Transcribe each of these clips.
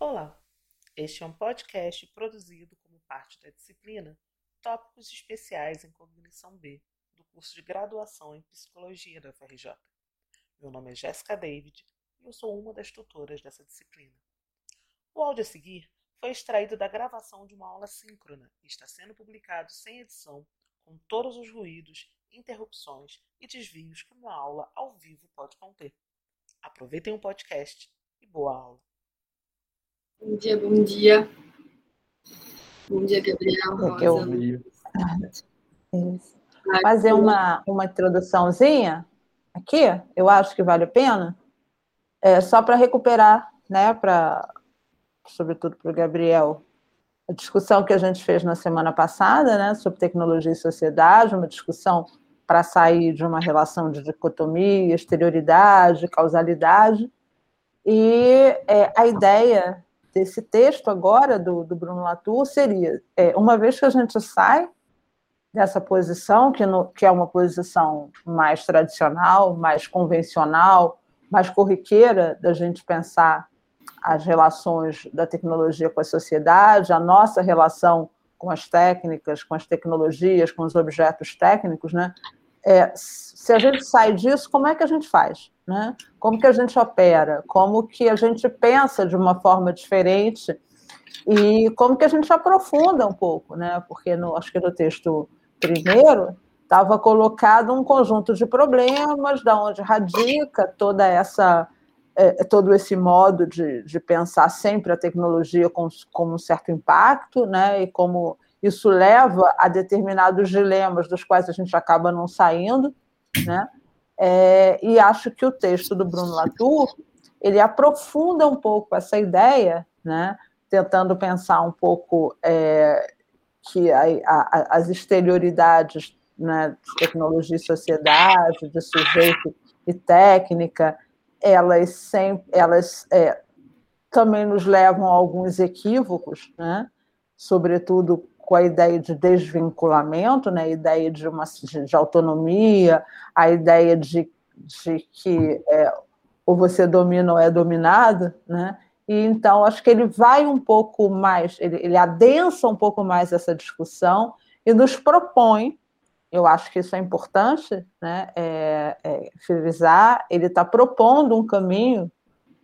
Olá, este é um podcast produzido como parte da disciplina Tópicos Especiais em Cognição B, do curso de graduação em Psicologia da UFRJ. Meu nome é Jéssica David e eu sou uma das tutoras dessa disciplina. O áudio a seguir foi extraído da gravação de uma aula síncrona e está sendo publicado sem edição, com todos os ruídos, interrupções e desvios que uma aula ao vivo pode conter. Aproveitem o podcast e boa aula! Bom dia, bom dia. Bom dia, Gabriel. É eu... Fazer uma, uma introduçãozinha aqui, eu acho que vale a pena, é, só para recuperar, né, para, sobretudo para o Gabriel, a discussão que a gente fez na semana passada, né, sobre tecnologia e sociedade, uma discussão para sair de uma relação de dicotomia, exterioridade, causalidade, e é, a ideia desse texto agora do, do Bruno Latour seria, é, uma vez que a gente sai dessa posição, que, no, que é uma posição mais tradicional, mais convencional, mais corriqueira da gente pensar as relações da tecnologia com a sociedade, a nossa relação com as técnicas, com as tecnologias, com os objetos técnicos, né? É, se a gente sai disso, como é que a gente faz? Né? Como que a gente opera? Como que a gente pensa de uma forma diferente? E como que a gente aprofunda um pouco, né? Porque no, acho que no texto primeiro estava colocado um conjunto de problemas, da onde radica toda essa é, todo esse modo de, de pensar sempre a tecnologia com, com um certo impacto, né? E como isso leva a determinados dilemas dos quais a gente acaba não saindo, né? É, e acho que o texto do Bruno Latour ele aprofunda um pouco essa ideia, né? Tentando pensar um pouco é, que a, a, as exterioridades né, de tecnologia e sociedade, de sujeito e técnica, elas sempre, elas é, também nos levam a alguns equívocos, né? Sobretudo com a ideia de desvinculamento, né, a ideia de, uma, de, de autonomia, a ideia de, de que é, ou você domina ou é dominado, né? E então acho que ele vai um pouco mais, ele, ele adensa um pouco mais essa discussão e nos propõe, eu acho que isso é importante, né? É, é, frisar, ele está propondo um caminho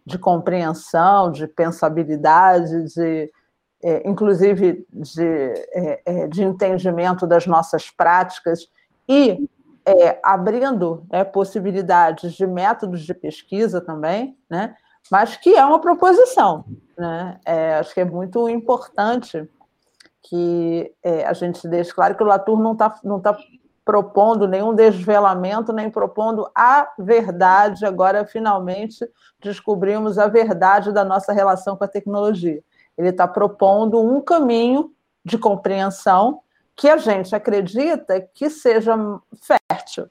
de compreensão, de pensabilidade, de é, inclusive de, é, é, de entendimento das nossas práticas e é, abrindo né, possibilidades de métodos de pesquisa também, né, mas que é uma proposição. Né, é, acho que é muito importante que é, a gente deixe claro que o Latour não está não tá propondo nenhum desvelamento, nem propondo a verdade. Agora, finalmente, descobrimos a verdade da nossa relação com a tecnologia. Ele está propondo um caminho de compreensão que a gente acredita que seja fértil.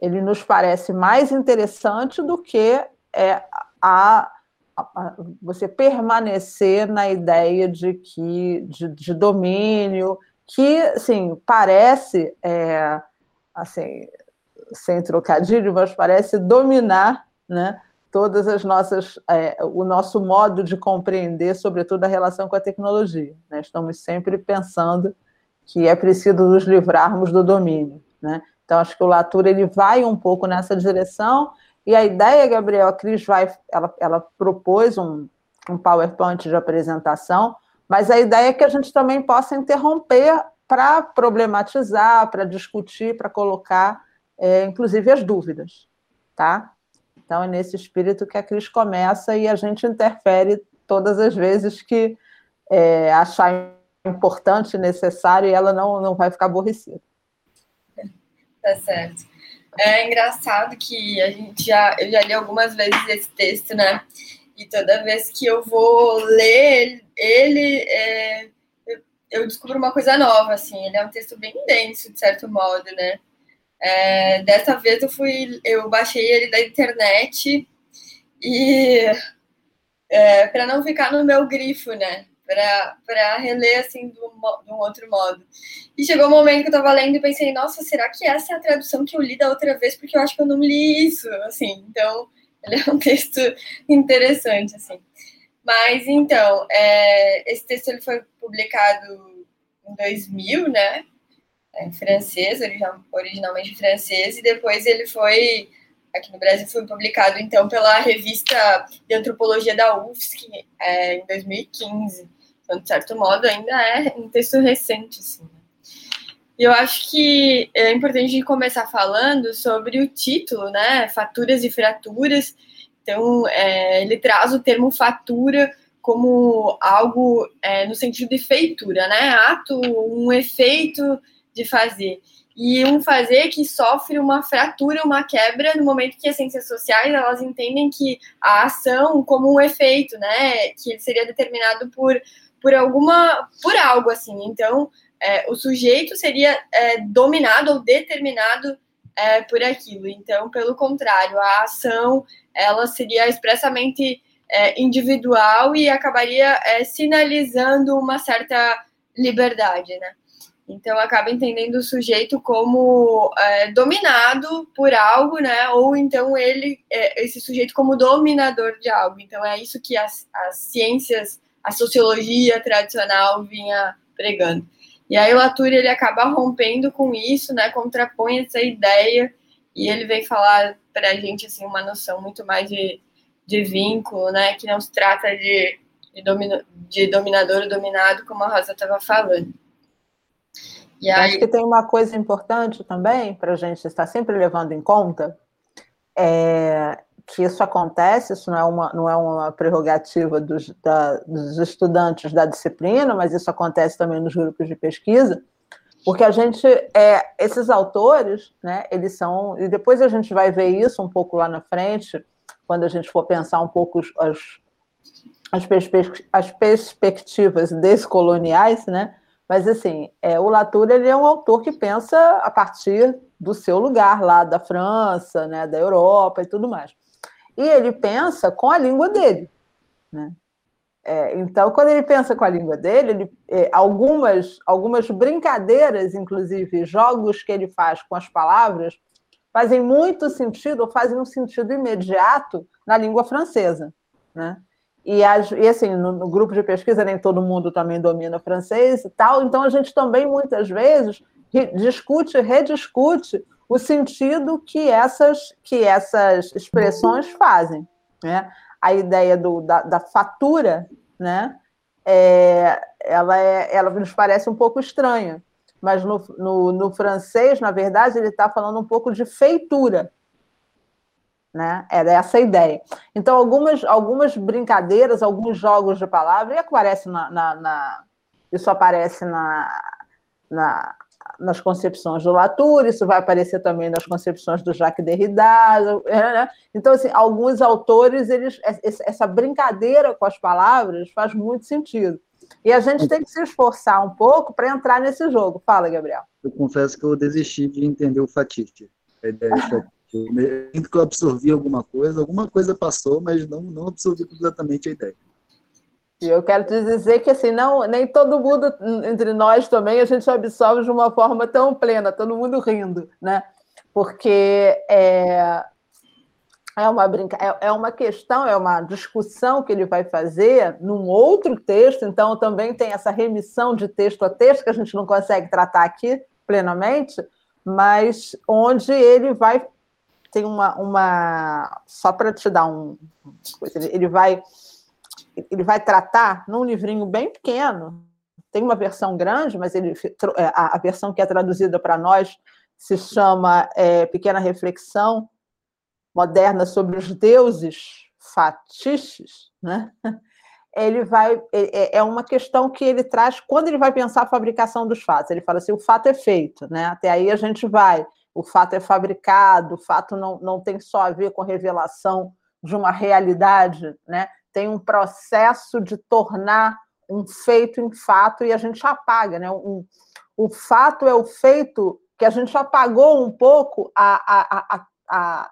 Ele nos parece mais interessante do que é, a, a, você permanecer na ideia de que de, de domínio, que assim, parece é, assim, sem trocadilho, mas parece dominar né, todas as nossas, é, o nosso modo de compreender, sobretudo a relação com a tecnologia. Né? Estamos sempre pensando que é preciso nos livrarmos do domínio. Né? Então, acho que o Latour ele vai um pouco nessa direção, e a ideia, Gabriel, a Cris vai, ela, ela propôs um, um PowerPoint de apresentação, mas a ideia é que a gente também possa interromper para problematizar, para discutir, para colocar, é, inclusive, as dúvidas, tá? Então, é nesse espírito que a Cris começa e a gente interfere todas as vezes que é, achar importante, necessário, e ela não, não vai ficar aborrecida. Tá certo. É engraçado que a gente já, eu já li algumas vezes esse texto, né? E toda vez que eu vou ler ele, é, eu descubro uma coisa nova, assim. Ele é um texto bem denso, de certo modo, né? É, dessa vez eu fui, eu baixei ele da internet e é, para não ficar no meu grifo, né? Para reler assim de um, outro modo. E chegou um momento que eu estava lendo e pensei, nossa, será que essa é a tradução que eu li da outra vez? Porque eu acho que eu não li isso, assim. Então, ele é um texto interessante, assim. Mas então, é, esse texto ele foi publicado em 2000, né? Em francês, originalmente em francês, e depois ele foi aqui no Brasil foi publicado então pela revista de antropologia da UFSC é, em 2015. Então, de certo modo, ainda é um texto recente, assim. Né? E eu acho que é importante começar falando sobre o título, né? Faturas e fraturas. Então, é, ele traz o termo fatura como algo é, no sentido de feitura, né? Ato, um efeito de fazer e um fazer que sofre uma fratura, uma quebra no momento que as ciências sociais elas entendem que a ação como um efeito, né, que seria determinado por por alguma por algo assim. Então, é, o sujeito seria é, dominado ou determinado é, por aquilo. Então, pelo contrário, a ação ela seria expressamente é, individual e acabaria é, sinalizando uma certa liberdade, né? Então acaba entendendo o sujeito como é, dominado por algo, né? Ou então ele, é, esse sujeito como dominador de algo. Então é isso que as, as ciências, a sociologia tradicional vinha pregando. E aí o Latour ele acaba rompendo com isso, né? Contrapõe essa ideia e ele vem falar para a gente assim uma noção muito mais de, de vínculo, né? Que não se trata de, de, domino, de dominador ou dominado, como a Rosa estava falando. E aí... Acho que tem uma coisa importante também para a gente estar sempre levando em conta, é que isso acontece, isso não é uma, não é uma prerrogativa dos, da, dos estudantes da disciplina, mas isso acontece também nos grupos de pesquisa, porque a gente, é, esses autores, né, eles são, e depois a gente vai ver isso um pouco lá na frente, quando a gente for pensar um pouco as, as, perspe as perspectivas descoloniais, né, mas, assim, é, o Latour ele é um autor que pensa a partir do seu lugar lá da França, né, da Europa e tudo mais. E ele pensa com a língua dele. Né? É, então, quando ele pensa com a língua dele, ele, é, algumas, algumas brincadeiras, inclusive jogos que ele faz com as palavras, fazem muito sentido, ou fazem um sentido imediato na língua francesa. Né? E, e assim, no, no, grupo de pesquisa nem todo mundo também domina francês e tal, então a gente também muitas vezes discute, rediscute o sentido que essas, que essas expressões fazem. Né? A ideia do, da, da fatura, né? É, ela, é, ela nos parece um pouco estranha, mas no, no, no francês, na verdade, ele está falando um pouco de feitura, né? Era essa a ideia. Então, algumas, algumas brincadeiras, alguns jogos de palavras, e aparece na, na, na isso aparece na, na, nas concepções do Latour, isso vai aparecer também nas concepções do Jacques Derrida. Né? Então, assim, alguns autores, eles, essa brincadeira com as palavras faz muito sentido. E a gente tem que se esforçar um pouco para entrar nesse jogo. Fala, Gabriel. Eu confesso que eu desisti de entender o Fatite. A ideia Eu sinto que eu absorvi alguma coisa, alguma coisa passou, mas não, não absorvi completamente a ideia. E eu quero te dizer que assim, não, nem todo mundo entre nós também a gente absorve de uma forma tão plena, todo mundo rindo, né? Porque é, é uma brinca, é, é uma questão, é uma discussão que ele vai fazer num outro texto, então também tem essa remissão de texto a texto que a gente não consegue tratar aqui plenamente, mas onde ele vai tem uma, uma só para te dar um ele vai ele vai tratar num livrinho bem pequeno. Tem uma versão grande mas ele é, a, a versão que é traduzida para nós se chama é, pequena reflexão moderna sobre os deuses fatiches né? Ele vai é, é, é uma questão que ele traz quando ele vai pensar a fabricação dos fatos. Ele fala assim o fato é feito né? Até aí a gente vai o fato é fabricado, o fato não, não tem só a ver com revelação de uma realidade, né? tem um processo de tornar um feito em fato e a gente apaga. Né? Um, o fato é o feito que a gente apagou um pouco a, a, a,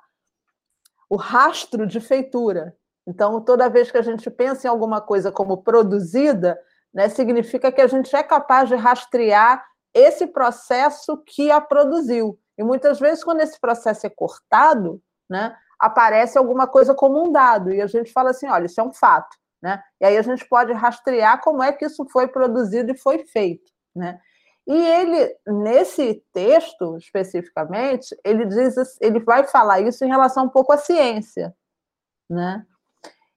o rastro de feitura. Então, toda vez que a gente pensa em alguma coisa como produzida, né, significa que a gente é capaz de rastrear esse processo que a produziu. E muitas vezes, quando esse processo é cortado, né, aparece alguma coisa como um dado, e a gente fala assim: olha, isso é um fato. Né? E aí a gente pode rastrear como é que isso foi produzido e foi feito. Né? E ele, nesse texto especificamente, ele diz, ele vai falar isso em relação um pouco à ciência, né?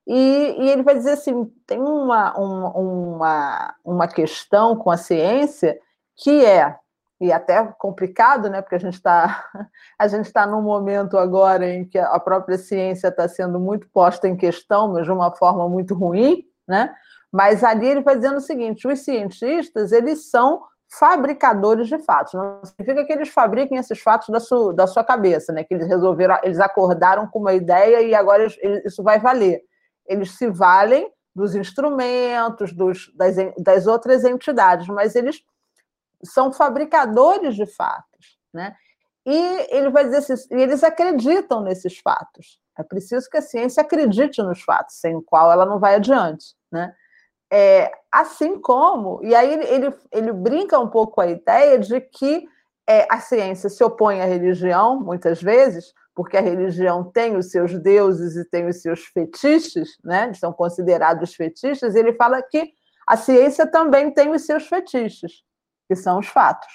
E, e ele vai dizer assim, tem uma, uma, uma, uma questão com a ciência que é e até complicado, né? Porque a gente está a gente está num momento agora em que a própria ciência está sendo muito posta em questão, mas de uma forma muito ruim, né? Mas ali ele vai dizendo o seguinte: os cientistas eles são fabricadores de fatos. Não significa que eles fabriquem esses fatos da sua, da sua cabeça, né? Que eles resolveram, eles acordaram com uma ideia e agora isso vai valer. Eles se valem dos instrumentos, dos, das, das outras entidades, mas eles são fabricadores de fatos, né? E ele vai dizer assim, eles acreditam nesses fatos. É preciso que a ciência acredite nos fatos, sem o qual ela não vai adiante, né? É, assim como, e aí ele, ele, brinca um pouco com a ideia de que é, a ciência se opõe à religião, muitas vezes, porque a religião tem os seus deuses e tem os seus fetiches, né? são considerados fetiches, ele fala que a ciência também tem os seus fetiches, que são os fatos.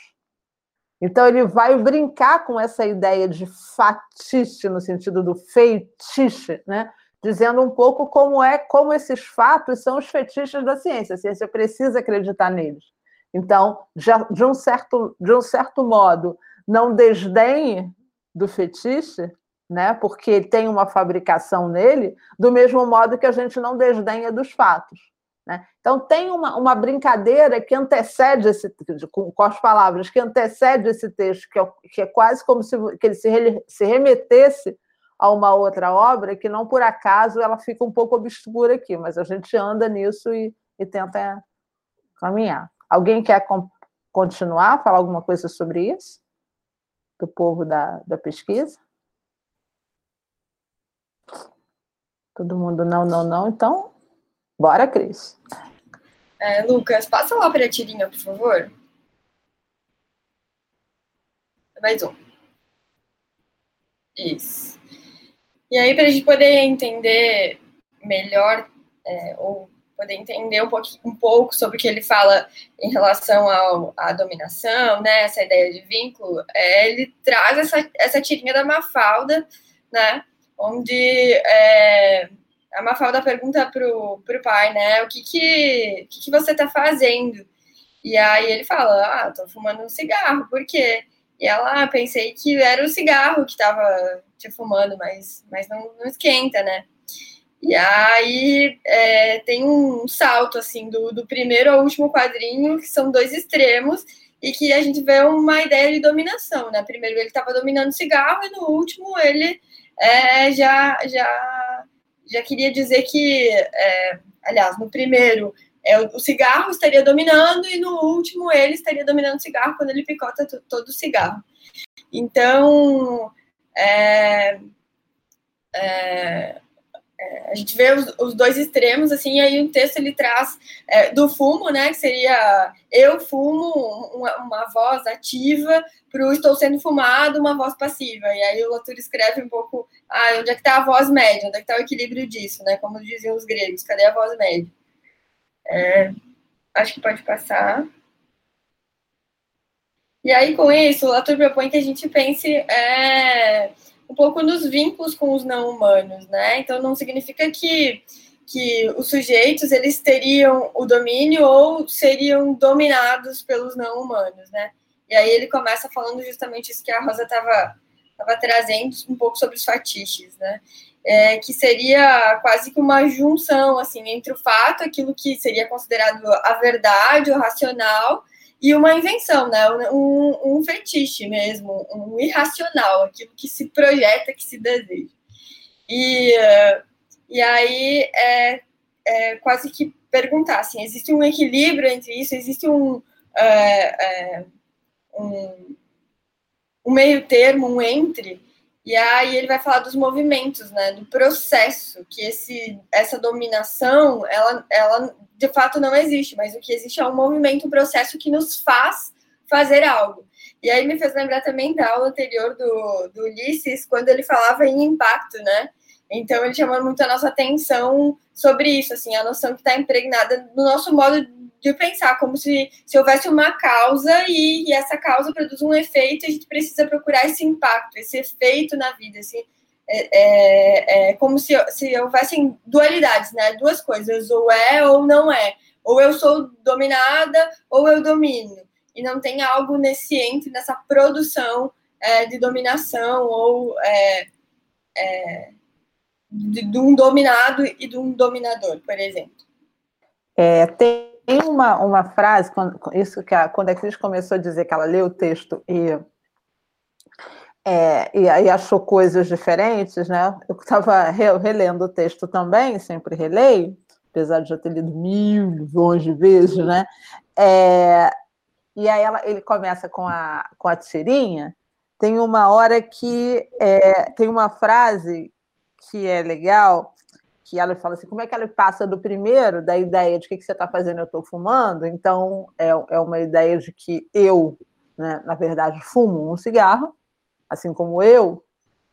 Então, ele vai brincar com essa ideia de fatiche, no sentido do feitiço, né? dizendo um pouco como é, como esses fatos são os fetiches da ciência. A ciência precisa acreditar neles. Então, de, um certo, de um certo modo, não desdenhe do fetiche, né, porque tem uma fabricação nele, do mesmo modo que a gente não desdenha dos fatos. Né? Então, tem uma, uma brincadeira que antecede esse com, com as palavras, que antecede esse texto, que é, que é quase como se que ele se, se remetesse a uma outra obra que não por acaso ela fica um pouco obscura aqui, mas a gente anda nisso e, e tenta caminhar. Alguém quer continuar, falar alguma coisa sobre isso? Do povo da, da pesquisa? Todo mundo não, não, não. Então, bora, Cris. É, Lucas, passa lá para a tirinha, por favor. Mais um. Isso. E aí, para a gente poder entender melhor, é, ou poder entender um, um pouco sobre o que ele fala em relação ao, à dominação, né, essa ideia de vínculo, é, ele traz essa, essa tirinha da Mafalda, né, onde é, a Mafalda pergunta pro, pro pai, né, o que que, que, que você está fazendo? E aí ele fala, ah, tô fumando um cigarro, por quê? E ela, ah, pensei que era o cigarro que estava te fumando, mas, mas não, não esquenta, né? E aí é, tem um salto, assim, do, do primeiro ao último quadrinho, que são dois extremos, e que a gente vê uma ideia de dominação, né? Primeiro ele estava dominando o cigarro, e no último ele é, já, já, já queria dizer que, é, aliás, no primeiro é, o cigarro estaria dominando e no último ele estaria dominando o cigarro quando ele picota todo o cigarro. Então, é, é, é, a gente vê os, os, dois extremos, assim, e aí o texto ele traz é, do fumo, né, que seria eu fumo, uma, uma voz ativa, para o estou sendo fumado, uma voz passiva. E aí o Latour escreve um pouco, ah, onde é que está a voz média, onde é que está o equilíbrio disso, né, como diziam os gregos, cadê a voz média? É, acho que pode passar. E aí, com isso, o Latour propõe que a gente pense é, um pouco nos vínculos com os não humanos, né? Então, não significa que, que os sujeitos, eles teriam o domínio ou seriam dominados pelos não humanos, né? E aí ele começa falando justamente isso que a Rosa estava trazendo, um pouco sobre os fatiches, né? é, que seria quase que uma junção assim entre o fato, aquilo que seria considerado a verdade, o racional, e uma invenção, né? Um, um fetiche mesmo, um irracional, aquilo que se projeta, que se deseja. E, e aí é, é quase que perguntar assim, existe um equilíbrio entre isso, existe um, é, é, um, um meio termo, um entre, e aí ele vai falar dos movimentos, né, do processo, que esse, essa dominação, ela, ela de fato não existe, mas o que existe é um movimento, um processo que nos faz fazer algo. E aí me fez lembrar também da aula anterior do, do Ulisses, quando ele falava em impacto, né, Então ele chama muito a nossa atenção sobre isso, assim, a noção que está impregnada no nosso modo de pensar, como se, se houvesse uma causa e, e, essa causa produz um efeito, e a gente precisa procurar esse impacto, esse efeito na vida, assim, é, é, é como se, se houvessem dualidades, né? Duas coisas, ou é ou não é. Ou eu sou dominada, ou eu domino. E não tem algo nesse entre, nessa produção é, de dominação, ou é, é, de, de, um dominado e de um dominador, por exemplo. É, tem uma, uma frase, quando, isso que a, quando a Cris começou a dizer que ela leu o texto e é, e aí achou coisas diferentes, né? Eu estava relendo o texto também, sempre releio, apesar de já ter lido mil, milhões de vezes, né? É, e aí ela, ele começa com a, com a tirinha, tem uma hora que é, tem uma frase que é legal, que ela fala assim, como é que ela passa do primeiro, da ideia de que, que você está fazendo, eu estou fumando, então é, é uma ideia de que eu, né, na verdade, fumo um cigarro, assim como eu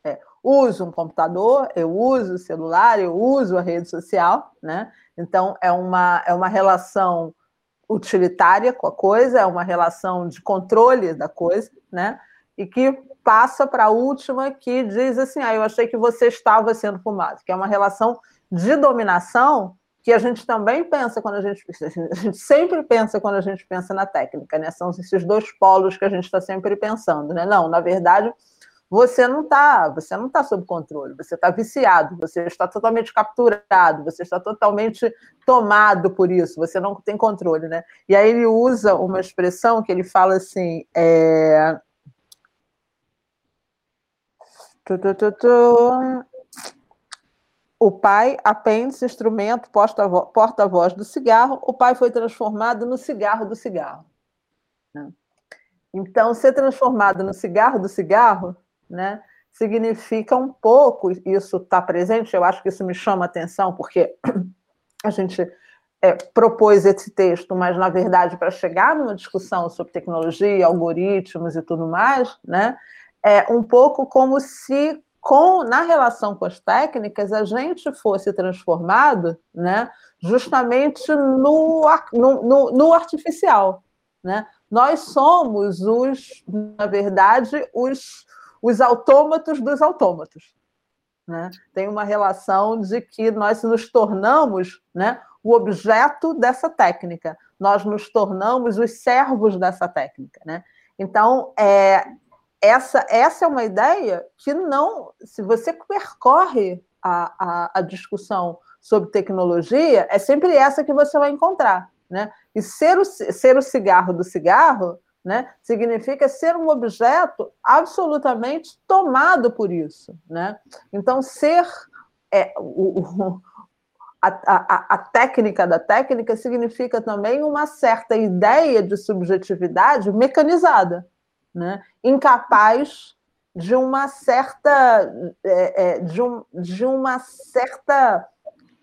é, uso um computador, eu uso o celular, eu uso a rede social, né? Então é uma, é uma relação utilitária com a coisa, é uma relação de controle da coisa, né? E que passa para a última que diz assim: ah, eu achei que você estava sendo fumado, que é uma relação de dominação que a gente também pensa quando a gente a gente sempre pensa quando a gente pensa na técnica, né? São esses dois polos que a gente está sempre pensando, né? Não, na verdade, você não está, você não está sob controle, você está viciado, você está totalmente capturado, você está totalmente tomado por isso, você não tem controle, né? E aí ele usa uma expressão que ele fala assim, é... O pai, apêndice, instrumento, porta-voz do cigarro, o pai foi transformado no cigarro do cigarro. Né? Então, ser transformado no cigarro do cigarro né, significa um pouco, isso está presente, eu acho que isso me chama atenção, porque a gente é, propôs esse texto, mas, na verdade, para chegar numa discussão sobre tecnologia, algoritmos e tudo mais, né, é um pouco como se com, na relação com as técnicas, a gente fosse transformado né, justamente no, no, no, no artificial. Né? Nós somos os, na verdade, os, os autômatos dos autômatos. Né? Tem uma relação de que nós nos tornamos né, o objeto dessa técnica, nós nos tornamos os servos dessa técnica. Né? Então, é, essa, essa é uma ideia que não, se você percorre a, a, a, discussão sobre tecnologia, é sempre essa que você vai encontrar. Né? E ser o, ser o cigarro do cigarro né, significa ser um objeto absolutamente tomado por isso. Né? Então, ser é, o, o a, a, a, técnica da técnica significa também uma certa ideia de subjetividade mecanizada né? incapaz de uma certa é, é, de, um, de uma certa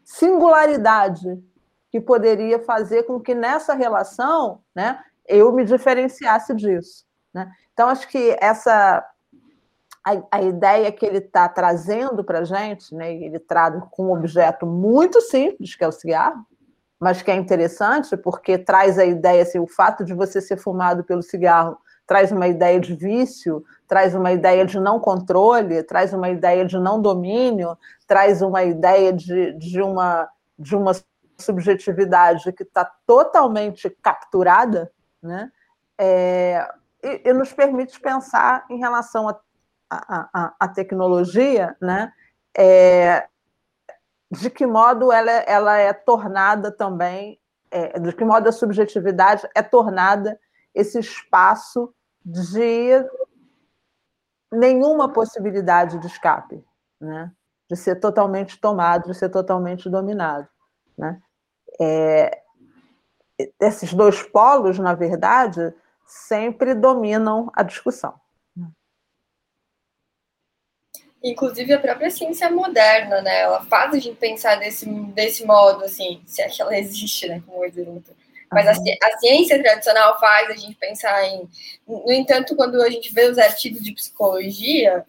singularidade que poderia fazer com que nessa relação né, eu me diferenciasse disso. Né? Então, acho que essa a, a ideia que ele está trazendo para a gente, né, ele traz com um objeto muito simples, que é o cigarro, mas que é interessante porque traz a ideia, assim, o fato de você ser fumado pelo cigarro traz uma ideia de vício, traz uma ideia de não controle, traz uma ideia de não domínio, traz uma ideia de, de, uma, de uma subjetividade que está totalmente capturada, né? É, e, e, nos permite pensar em relação à tecnologia, né? É, de que modo ela, ela é tornada também, é, de que modo a subjetividade é tornada esse espaço de nenhuma possibilidade de escape, né? de ser totalmente tomado, de ser totalmente dominado. Né? É, esses dois polos, na verdade, sempre dominam a discussão. Inclusive a própria ciência moderna, né? Ela faz a gente pensar desse, desse modo, assim, se é que ela existe, né? Como o Mas a, a, ciência tradicional faz a gente pensar em. No entanto, quando a gente vê os artigos de psicologia,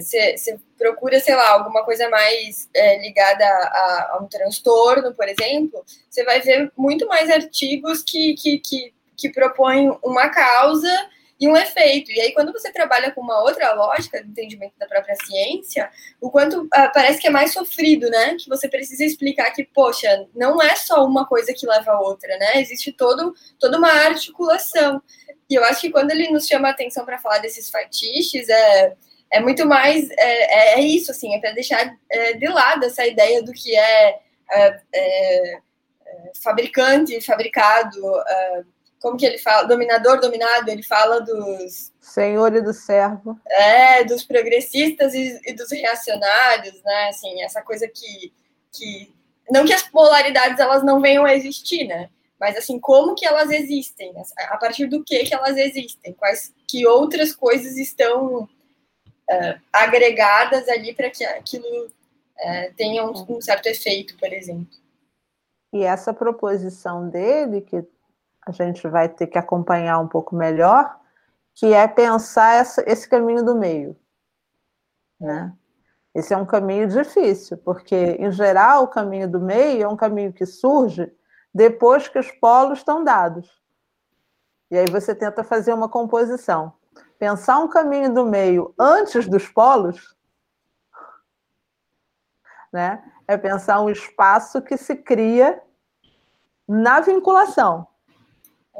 você é, procura, sei lá, alguma coisa mais é, ligada a, a, um transtorno, por exemplo, você vai ver muito mais artigos que, que, que, que propõem uma causa e um efeito. E aí, quando você trabalha com uma outra lógica do entendimento da própria ciência, o quanto uh, parece que é mais sofrido, né? Que você precisa explicar que, poxa, não é só uma coisa que leva a outra, né? Existe todo, toda uma articulação. E eu acho que quando ele nos chama a atenção para falar desses fetiches, é, é muito mais. É, é isso, assim, é para deixar é, de lado essa ideia do que é, é, é, é fabricante, fabricado como que ele fala? Dominador, dominado, ele fala dos. Senhor e do servo. É, dos progressistas e, e, dos reacionários, né? Assim, essa coisa que, que. Não que as polaridades elas não venham a existir, né? Mas assim, como que elas existem? A partir do que que elas existem? Quais que outras coisas estão uh, agregadas ali para que aquilo uh, tenha um, um certo efeito, por exemplo? E essa proposição dele, que a gente vai ter que acompanhar um pouco melhor, que é pensar essa, esse caminho do meio. Né? Esse é um caminho difícil, porque, em geral, o caminho do meio é um caminho que surge depois que os polos estão dados. E aí você tenta fazer uma composição. Pensar um caminho do meio antes dos polos né, é pensar um espaço que se cria na vinculação.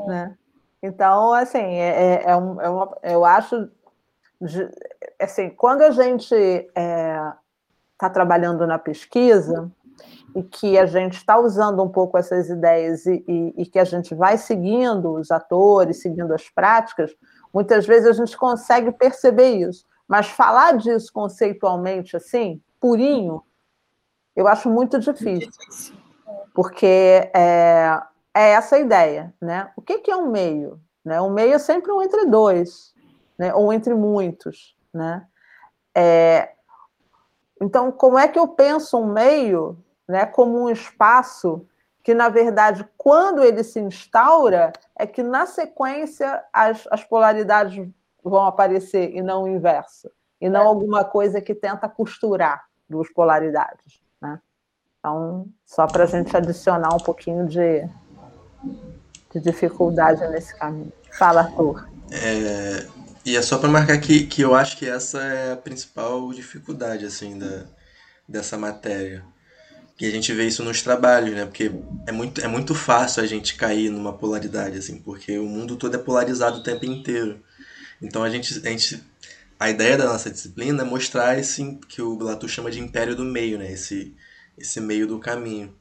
Né? Então, assim, é, é, é, um, é uma, eu acho, assim, quando a gente está é, trabalhando na pesquisa e que a gente está usando um pouco essas ideias e, e, e, que a gente vai seguindo os atores, seguindo as práticas, muitas vezes a gente consegue perceber isso. Mas falar disso conceitualmente, assim, purinho, eu acho muito difícil. Porque é, é essa a ideia, né? O que, que é um meio? Né? Um meio é sempre um entre dois, né? ou entre muitos, né? É... Então, como é que eu penso um meio, né, como um espaço que, na verdade, quando ele se instaura, é que na sequência as, as polaridades vão aparecer e não o inverso, e não é. alguma coisa que tenta costurar duas polaridades, né? Então, só para a gente adicionar um pouquinho de, de dificuldade nesse caminho. Fala, Arthur. É, e é só para marcar que, que eu acho que essa é a principal dificuldade assim da, dessa matéria. E a gente vê isso nos trabalhos, né? Porque é muito, é muito fácil a gente cair numa polaridade, assim, porque o mundo todo é polarizado o tempo inteiro. Então a gente, a gente a ideia da nossa disciplina é mostrar esse que o Latour chama de império do meio, né? Esse, esse meio do caminho.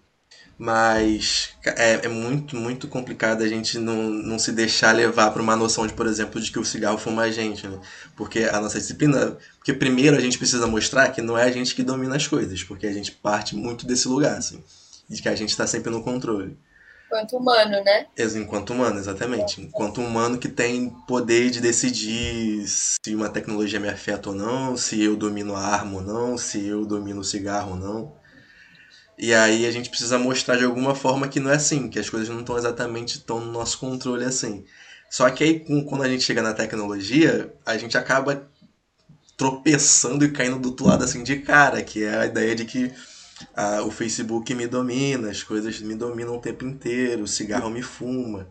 Mas é, é, muito, muito complicado a gente não, não se deixar levar para uma noção de, por exemplo, de que o cigarro fuma a gente, né? Porque a nossa disciplina. Porque primeiro a gente precisa mostrar que não é a gente que domina as coisas, porque a gente parte muito desse lugar, assim. De que a gente está sempre no controle. Enquanto humano, né? Enquanto humano, exatamente. Enquanto humano que tem poder de decidir se uma tecnologia me afeta ou não, se eu domino a arma ou não, se eu domino o cigarro ou não. E aí a gente precisa mostrar de alguma forma que não é assim, que as coisas não estão exatamente tão no nosso controle assim. Só que aí quando a gente chega na tecnologia, a gente acaba tropeçando e caindo do outro lado assim de cara, que é a ideia de que ah, o Facebook me domina, as coisas me dominam o tempo inteiro, o cigarro me fuma.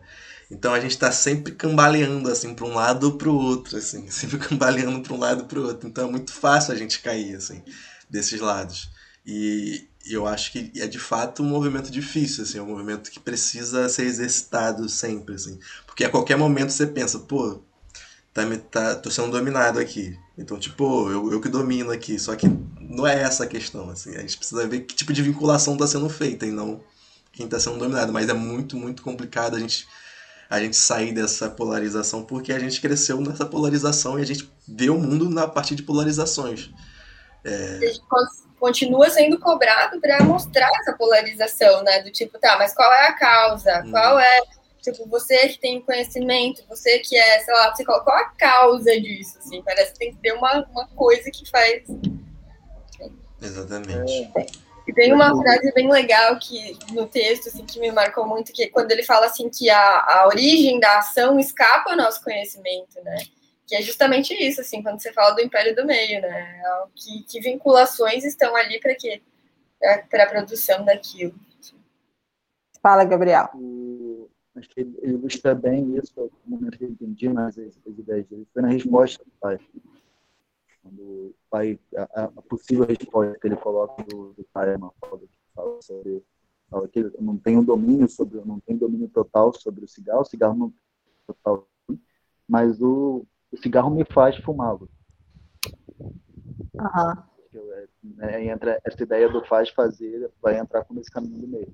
Então a gente está sempre cambaleando assim para um lado ou para o outro, assim, sempre cambaleando para um lado para o outro. Então é muito fácil a gente cair assim desses lados. E, eu acho que é de fato um movimento difícil, assim, é um movimento que precisa ser exercitado sempre, assim. Porque a qualquer momento você pensa, pô, tá, tá, tô sendo dominado aqui. Então, tipo, eu, eu que domino aqui. Só que não é essa a questão, assim. A gente precisa ver que tipo de vinculação está sendo feita e não quem está sendo dominado. Mas é muito, muito complicado a gente, a gente sair dessa polarização porque a gente cresceu nessa polarização e a gente vê o mundo na partir de polarizações. É continua sendo cobrado para mostrar essa polarização, né? Do tipo, tá, mas qual é a causa? Hum. Qual é, tipo, você que tem conhecimento, você que é, sei lá, qual a causa disso? Assim, parece que tem que ter uma, uma coisa que faz. Exatamente. É. E tem uma frase bem legal que no texto assim, que me marcou muito, que é quando ele fala assim que a, a origem da ação escapa ao nosso conhecimento, né? Que é justamente isso, assim, quando você fala do império do meio, né? Que, que vinculações estão ali para quê? Para a produção daquilo. Fala, Gabriel. O, acho que ele ilustra bem isso, como eu entendi mais as, as ideias dele. Foi na resposta do pai. Quando o pai, a, a possível resposta que ele coloca do, do pai é uma foda que fala sobre fala que ele não tem domínio sobre, não tem domínio total sobre o cigarro, o cigarro não total, mas o, o cigarro me faz fumá-lo. Uhum. É, entra essa ideia do faz fazer, vai entrar como esse caminho do meio.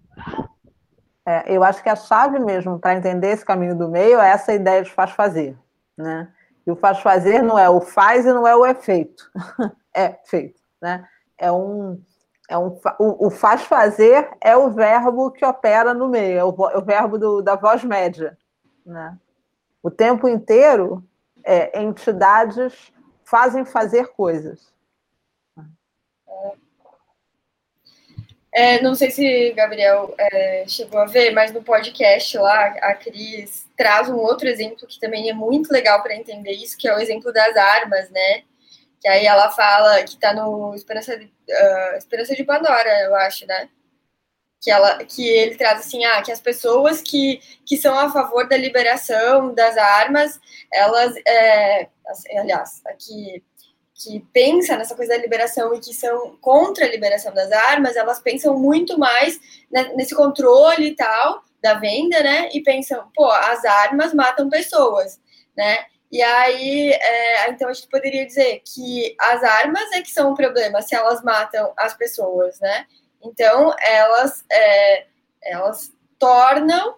É, eu acho que a chave mesmo para entender esse caminho do meio é essa ideia de faz fazer, né? E o faz fazer não é o faz e não é o efeito, é feito, né? É um, é um, o, o, faz fazer é o verbo que opera no meio, é o, é o verbo do, da voz média, né? O tempo inteiro é, entidades fazem fazer coisas. É, não sei se Gabriel é, chegou a ver, mas no podcast lá, a Cris traz um outro exemplo que também é muito legal para entender isso, que é o exemplo das armas, né? Que aí ela fala que está no Esperança de, uh, Esperança de Pandora, eu acho, né? Que, ela, que ele traz assim, ah, que as pessoas que, que são a favor da liberação das armas, elas, é, aliás, que, que pensa nessa coisa da liberação e que são contra a liberação das armas, elas pensam muito mais nesse controle e tal da venda, né? E pensam, pô, as armas matam pessoas, né? E aí, é, então a gente poderia dizer que as armas é que são um problema se elas matam as pessoas, né? Então, elas, é, elas tornam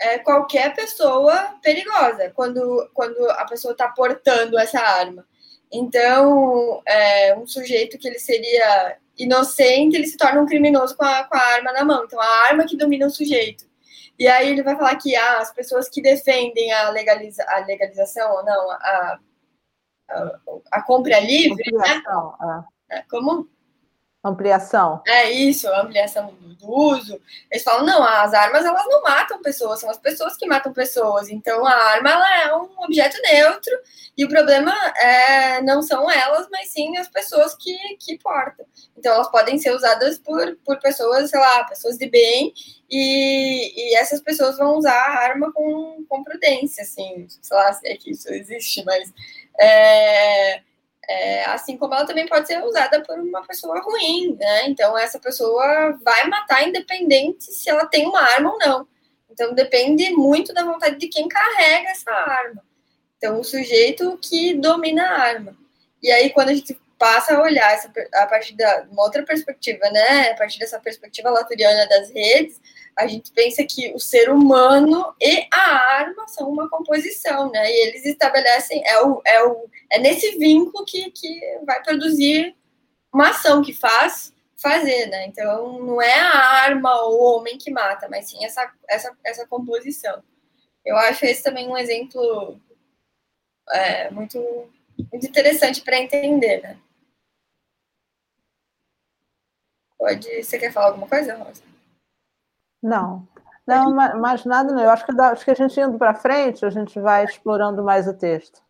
é, qualquer pessoa perigosa quando, quando a pessoa está portando essa arma. Então, é, um sujeito que ele seria inocente, ele se torna um criminoso com a, com a arma na mão. Então, a arma que domina o sujeito. E aí ele vai falar que ah, as pessoas que defendem a, legaliza, a legalização ou não, a, a, a compra livre, né? É. é. Como Ampliação. É isso, ampliação do uso. Eles falam, não, as armas elas não matam pessoas, são as pessoas que matam pessoas. Então a arma ela é um objeto neutro e o problema é, não são elas, mas sim as pessoas que, que portam. Então elas podem ser usadas por, por pessoas, sei lá, pessoas de bem e, e essas pessoas vão usar a arma com, com prudência, assim, sei lá se é que isso existe, mas é, é, assim como ela também pode ser usada por uma pessoa ruim, né? Então essa pessoa vai matar independente se ela tem uma arma ou não. Então depende muito da vontade de quem carrega essa arma. Então o sujeito que domina a arma. E aí quando a gente passa a olhar essa, a partir de uma outra perspectiva, né? A partir dessa perspectiva laturiana das redes, a gente pensa que o ser humano e a arma são uma composição, né? E eles estabelecem, é, o, é, o, é nesse vínculo que, que vai produzir uma ação que faz fazer, né? Então, não é a arma ou o homem que mata, mas sim essa, essa, essa composição. Eu acho esse também um exemplo é, muito, muito interessante para entender, né? Pode. Você quer falar alguma coisa, Rosa? Não. Não, mais nada não. Eu acho que, acho que a gente indo para frente, a gente vai explorando mais o texto.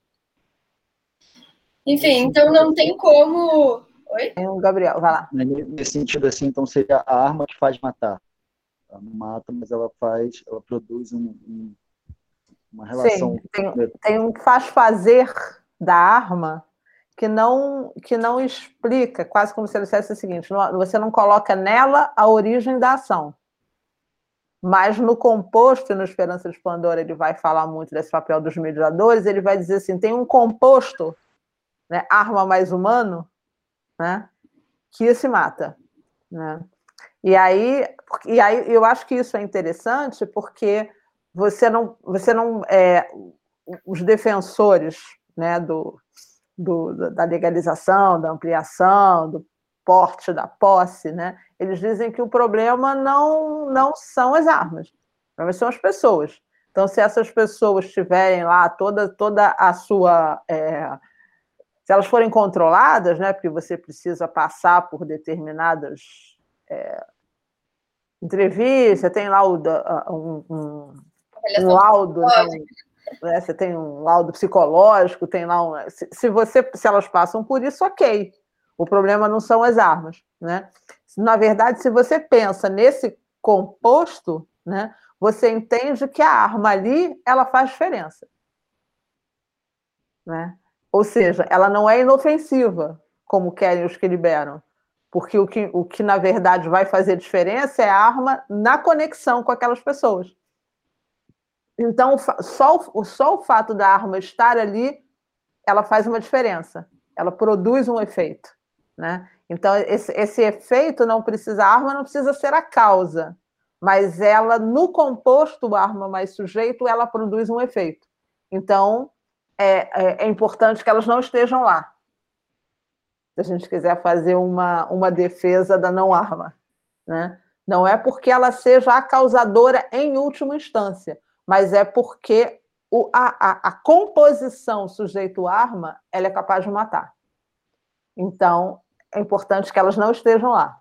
Enfim, então não tem como. Oi? Tem o Gabriel, vai lá. Nesse sentido, assim, então seria a arma que faz matar. Ela não mata, mas ela faz, ela produz um, um, uma relação. Sim, tem, tem um faz fazer da arma que não que não explica, quase como se ele dissesse o seguinte: você não coloca nela a origem da ação. Mas no composto, no Esperança de Pandora, ele vai falar muito desse papel dos mediadores, ele vai dizer assim, tem um composto, né, arma mais humano, né, que se mata. Né? E, aí, e aí eu acho que isso é interessante porque você não, você não é, os defensores né, do, do, da legalização, da ampliação, do porte, da posse, né? Eles dizem que o problema não, não são as armas, o problema são as pessoas. Então, se essas pessoas tiverem lá toda, toda a sua. É, se elas forem controladas, né, porque você precisa passar por determinadas é, entrevista, tem lá o, um, um, um laudo, né, né, você tem um laudo psicológico, tem lá um, se, se, você se elas passam por isso, ok. O problema não são as armas, né? Na verdade, se você pensa nesse composto, né, você entende que a arma ali ela faz diferença, né? Ou seja, ela não é inofensiva, como querem os que liberam, porque o que, o que na verdade vai fazer diferença é a arma na conexão com aquelas pessoas. Então, só, só o fato da arma estar ali, ela faz uma diferença, ela produz um efeito. Né? Então, esse, esse efeito não precisa, a arma não precisa ser a causa, mas ela, no composto arma mais sujeito, ela produz um efeito. Então, é, é, é importante que elas não estejam lá se a gente quiser fazer uma, uma defesa da não arma. Né? Não é porque ela seja a causadora em última instância, mas é porque o, a, a, a composição sujeito-arma ela é capaz de matar. Então, é importante que elas não estejam lá.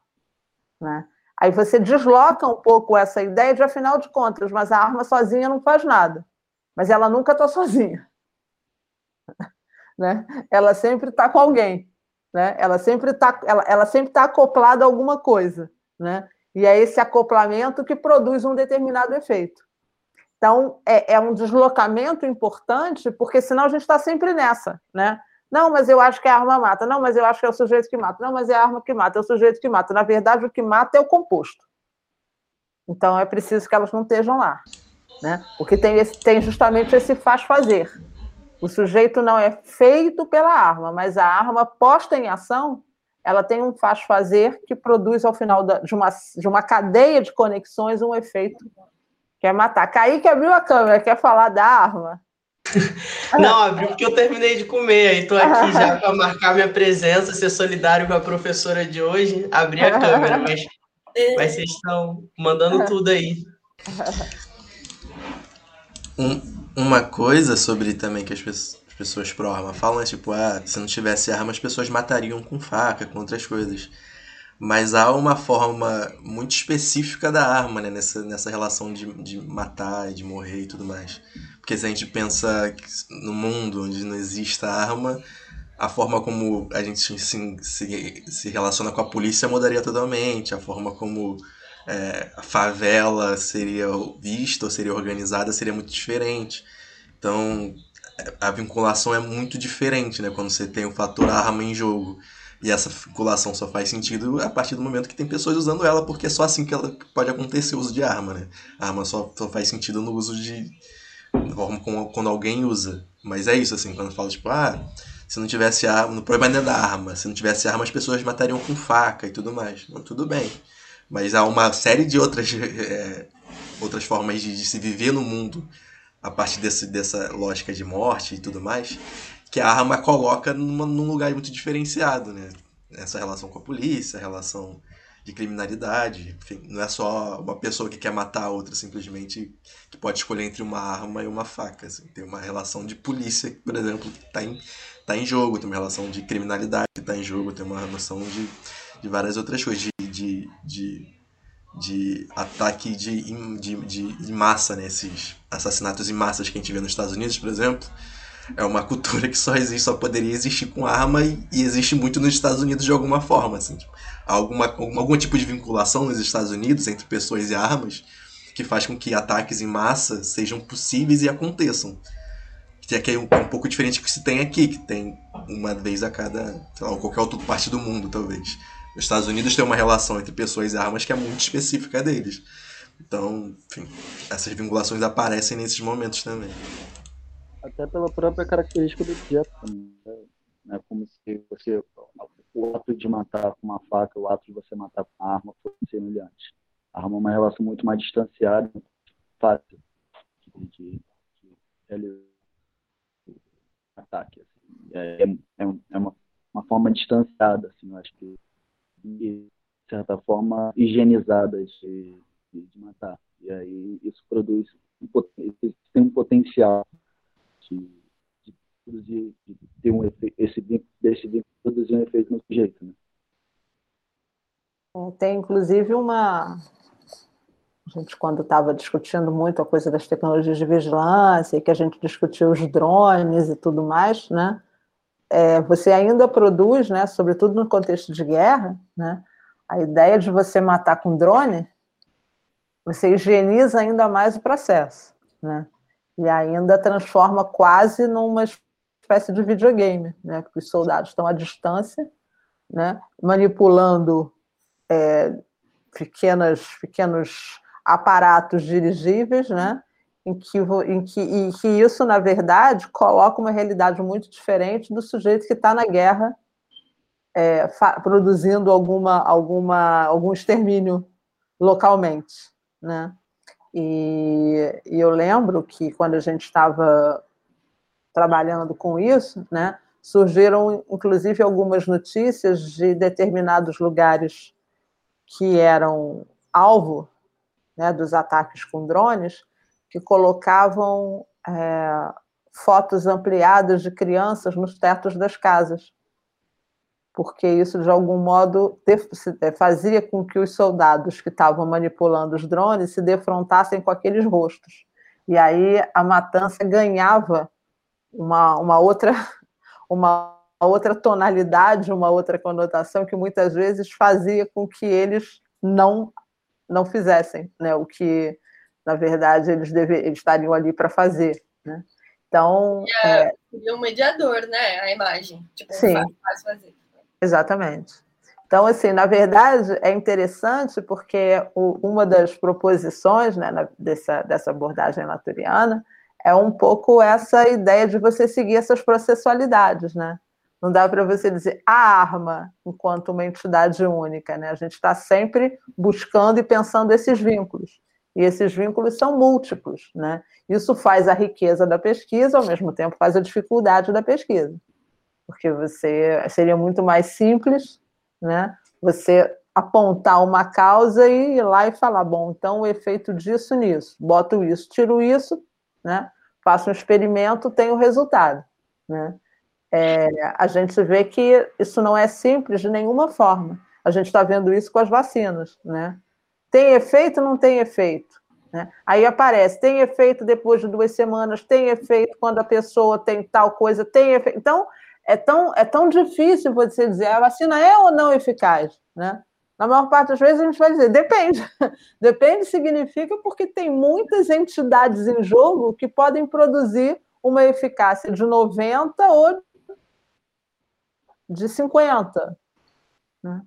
Né? Aí você desloca um pouco essa ideia de, afinal de contas, mas a arma sozinha não faz nada. Mas ela nunca está sozinha. né? Ela sempre está com alguém né? Ela sempre está ela, ela sempre tá acoplada a alguma coisa, né? E é esse acoplamento que produz um determinado efeito. Então, é, é um deslocamento importante, porque senão a gente está sempre nessa, né? Não, mas eu acho que a arma mata. Não, mas eu acho que é o sujeito que mata. Não, mas é a arma que mata, é o sujeito que mata. Na verdade, o que mata é o composto. Então, é preciso que elas não estejam lá, né? Porque tem, esse, tem justamente esse faz-fazer. O sujeito não é feito pela arma, mas a arma posta em ação, ela tem um faz-fazer que produz ao final da, de, uma, de uma cadeia de conexões um efeito que é matar. Kaique abriu a câmera, quer falar da arma? Não, abriu porque eu terminei de comer, aí estou aqui já para marcar minha presença, ser solidário com a professora de hoje, abrir a câmera, mas, mas vocês estão mandando tudo aí. Um, uma coisa sobre também que as pessoas pro arma falam é tipo, ah, se não tivesse arma as pessoas matariam com faca, com outras coisas. Mas há uma forma muito específica da arma, né? Nessa, nessa relação de, de matar e de morrer e tudo mais. Porque se a gente pensa no mundo onde não exista arma, a forma como a gente se, se, se relaciona com a polícia mudaria totalmente. A forma como é, a favela seria vista ou seria organizada seria muito diferente. Então, a vinculação é muito diferente, né? Quando você tem o fator arma em jogo. E essa vinculação só faz sentido a partir do momento que tem pessoas usando ela, porque é só assim que ela pode acontecer o uso de arma, né? A arma só, só faz sentido no uso de. Forma como, quando alguém usa. Mas é isso, assim, quando fala, tipo, ah, se não tivesse arma. O problema é da arma. Se não tivesse arma, as pessoas matariam com faca e tudo mais. Não, tudo bem. Mas há uma série de outras, é, outras formas de, de, se viver no mundo a partir desse, dessa lógica de morte e tudo mais, que a arma coloca numa, num lugar muito diferenciado, né? Essa relação com a polícia, a relação de criminalidade, enfim, não é só uma pessoa que quer matar a outra simplesmente que pode escolher entre uma arma e uma faca, assim. tem uma relação de polícia, por exemplo, que está em, tá em jogo, tem uma relação de criminalidade que está em jogo, tem uma relação de, de várias outras coisas, de, de, de ataque de, de, de, de massa, né? Esses assassinatos em massas que a gente vê nos Estados Unidos, por exemplo. É uma cultura que só existe, só poderia existir com arma e, e existe muito nos Estados Unidos de alguma forma. Assim, tipo, alguma, algum, algum tipo de vinculação nos Estados Unidos entre pessoas e armas que faz com que ataques em massa sejam possíveis e aconteçam. Que é um, um pouco diferente do que se tem aqui, que tem uma vez a cada, sei lá, qualquer outra parte do mundo, talvez. Os Estados Unidos têm uma relação entre pessoas e armas que é muito específica deles. Então, enfim, essas vinculações aparecem nesses momentos também. Até pela própria característica do objeto. Né? Como se você, o ato de matar com uma faca, o ato de você matar com uma arma fosse semelhante. A arma é uma relação muito mais distanciada, fácil de, de, de, de ataque. Assim. É, é, é uma, uma forma distanciada, assim, eu acho que de certa forma, higienizadas de, de, matar. E aí isso produz, tem um potencial de produzir, de ter um efeito, esse, desse produzir um efeito no sujeito, né? É, tem inclusive uma. A gente, quando estava discutindo muito a coisa das tecnologias de vigilância, e que a gente discutiu os drones e tudo mais, né? É, você ainda produz, né, sobretudo no contexto de guerra, né, a ideia de você matar com drone, você higieniza ainda mais o processo, né? E ainda transforma quase numa espécie de videogame, né? Porque os soldados estão à distância, né? Manipulando é, pequenas, pequenos aparatos dirigíveis, né? Em que, em que, e que isso, na verdade, coloca uma realidade muito diferente do sujeito que está na guerra é, produzindo alguma, alguma, algum extermínio localmente, né? E, e, eu lembro que quando a gente estava trabalhando com isso, né, surgiram inclusive algumas notícias de determinados lugares que eram alvo né, dos ataques com drones, que colocavam é, fotos ampliadas de crianças nos tetos das casas porque isso de algum modo é, fazia com que os soldados que estavam manipulando os drones se defrontassem com aqueles rostos. E aí a matança ganhava uma, uma outra uma outra tonalidade, uma outra conotação que muitas vezes fazia com que eles não não fizessem, né? O que na verdade eles, deve, eles estariam ali para fazer, né? Então é, é... um mediador, né? A imagem, tipo, Sim. faz fazer. Exatamente. Então, assim, na verdade, é interessante porque o, uma das proposições né, na, dessa, dessa abordagem laturiana é um pouco essa ideia de você seguir essas processualidades, né? Não dá para você dizer a arma enquanto uma entidade única, né? A gente está sempre buscando e pensando esses vínculos. E esses vínculos são múltiplos, né? Isso faz a riqueza da pesquisa, ao mesmo tempo faz a dificuldade da pesquisa porque você seria muito mais simples, né? Você apontar uma causa e ir lá e falar, bom, então o efeito disso nisso, boto isso, tiro isso, né? Faço um experimento, tenho o resultado, né? É, a gente vê que isso não é simples de nenhuma forma. A gente está vendo isso com as vacinas, né? Tem efeito não tem efeito? Né? Aí aparece, tem efeito depois de duas semanas, tem efeito quando a pessoa tem tal coisa, tem efeito. Então, é tão, é tão difícil você dizer a vacina é ou não eficaz, né? Na maior parte das vezes a gente vai dizer depende. Depende significa porque tem muitas entidades em jogo que podem produzir uma eficácia de 90 ou de 50. Né?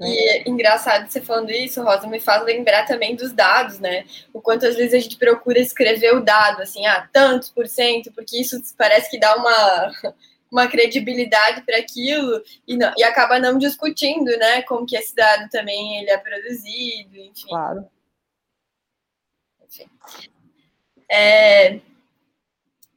E é engraçado você falando isso, Rosa, me faz lembrar também dos dados, né? O quanto às vezes a gente procura escrever o dado, assim, ah, tantos por cento, porque isso parece que dá uma, uma credibilidade para aquilo e, não, e acaba não discutindo, né? Como que esse dado também ele é produzido, enfim. Claro. Enfim. É,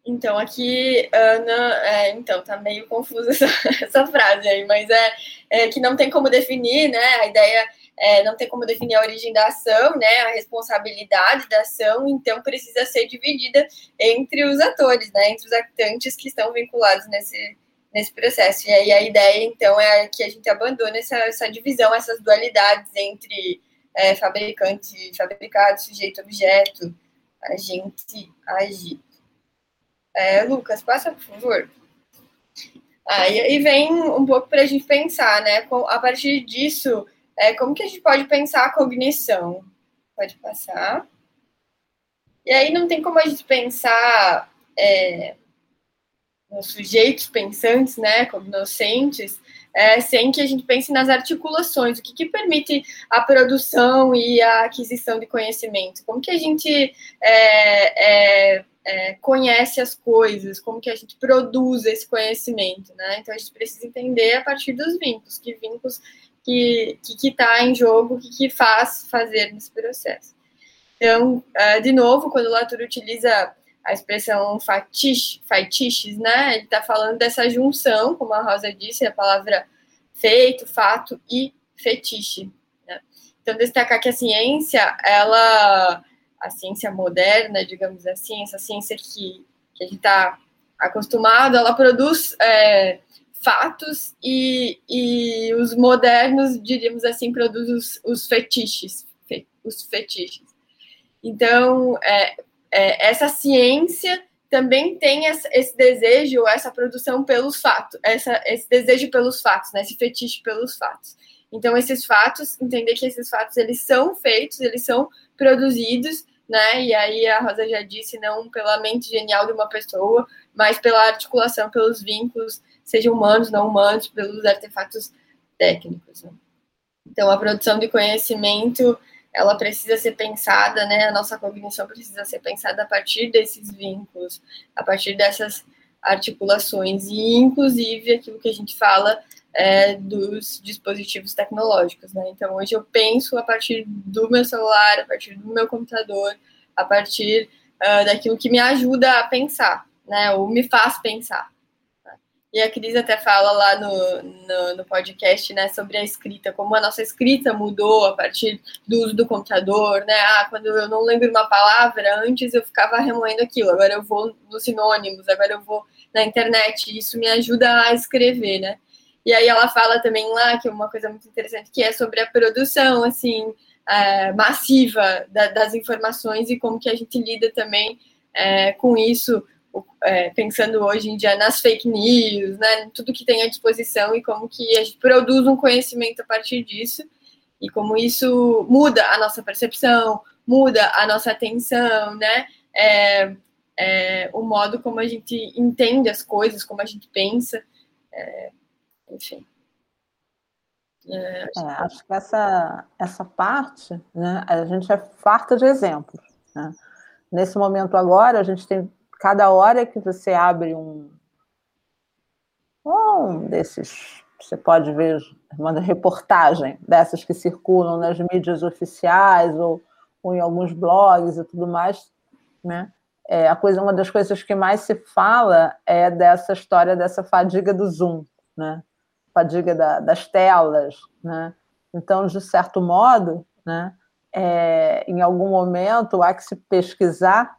então, aqui, Ana, é, então, tá meio confusa essa, essa, frase aí, mas é, é, que não tem como definir, né? A ideia é não tem como definir a origem da ação, né? A responsabilidade da ação, então precisa ser dividida entre os atores, né? Entre os actantes que estão vinculados nesse, nesse processo. E aí a ideia, então, é que a gente abandone essa, essa divisão, essas dualidades entre é, fabricante, fabricado, sujeito, objeto, agente, agir. É, Lucas, passa, por favor. Aí, aí vem um pouco para a gente pensar, né? A partir disso, é, como que a gente pode pensar a cognição? Pode passar. E aí não tem como a gente pensar é, nos sujeitos pensantes, né, cognoscentes, é, sem que a gente pense nas articulações, o que, que, permite a produção e a aquisição de conhecimento, como que a gente é, é é, conhece as coisas, como que a gente produz esse conhecimento, né? Então a gente precisa entender a partir dos vínculos, que vínculos que está em jogo, o que, que faz fazer nesse processo. Então, é, de novo, quando o Latour utiliza a expressão fatiche, fatiches, né? Ele está falando dessa junção, como a Rosa disse, a palavra feito, fato e fetiche. Né? Então, destacar que a ciência, ela a ciência moderna, digamos assim, essa ciência que, que a gente está acostumado, ela produz é, fatos e, e os modernos, diríamos assim, produzem os, os fetiches, fe, os fetiches. Então, é, é, essa ciência também tem esse desejo, essa produção pelos fatos, essa, esse desejo pelos fatos, né, esse fetiche pelos fatos. Então, esses fatos, entender que esses fatos, eles são feitos, eles são produzidos, né, e aí a Rosa já disse, não pela mente genial de uma pessoa, mas pela articulação, pelos vínculos, sejam humanos, não humanos, pelos artefatos técnicos. Né? Então, a produção de conhecimento ela precisa ser pensada, né? A nossa cognição precisa ser pensada a partir desses vínculos, a partir dessas articulações e, inclusive, aquilo que a gente fala é, dos dispositivos tecnológicos, né? Então, hoje eu penso a partir do meu celular, a partir do meu computador, a partir uh, daquilo que me ajuda a pensar, né? Ou me faz pensar. E a Cris até fala lá no, no, no, podcast, né, sobre a escrita, como a nossa escrita mudou a partir do uso do computador, né? Ah, quando eu não lembro uma palavra, antes eu ficava remoendo aquilo, agora eu vou nos sinônimos, agora eu vou na internet, isso me ajuda a escrever, né? E aí ela fala também lá, que é uma coisa muito interessante, que é sobre a produção, assim, é, massiva da, das informações e como que a gente lida também é, com isso, é, pensando hoje em dia nas fake news, né, tudo que tem à disposição e como que a gente produz um conhecimento a partir disso e como isso muda a nossa percepção, muda a nossa atenção, né, é, é, o modo como a gente entende as coisas, como a gente pensa, é, enfim. É, acho, é, acho que essa, essa parte, né, a gente é farta de exemplos. Né? Nesse momento agora, a gente tem cada hora que você abre um, um desses, você pode ver uma reportagem dessas que circulam nas mídias oficiais ou, ou em alguns blogs e tudo mais, né? É, a coisa, uma das coisas que mais se fala é dessa história dessa fadiga do Zoom, né? Fadiga da, das telas, né? Então, de certo modo, né? É, em algum momento há que se pesquisar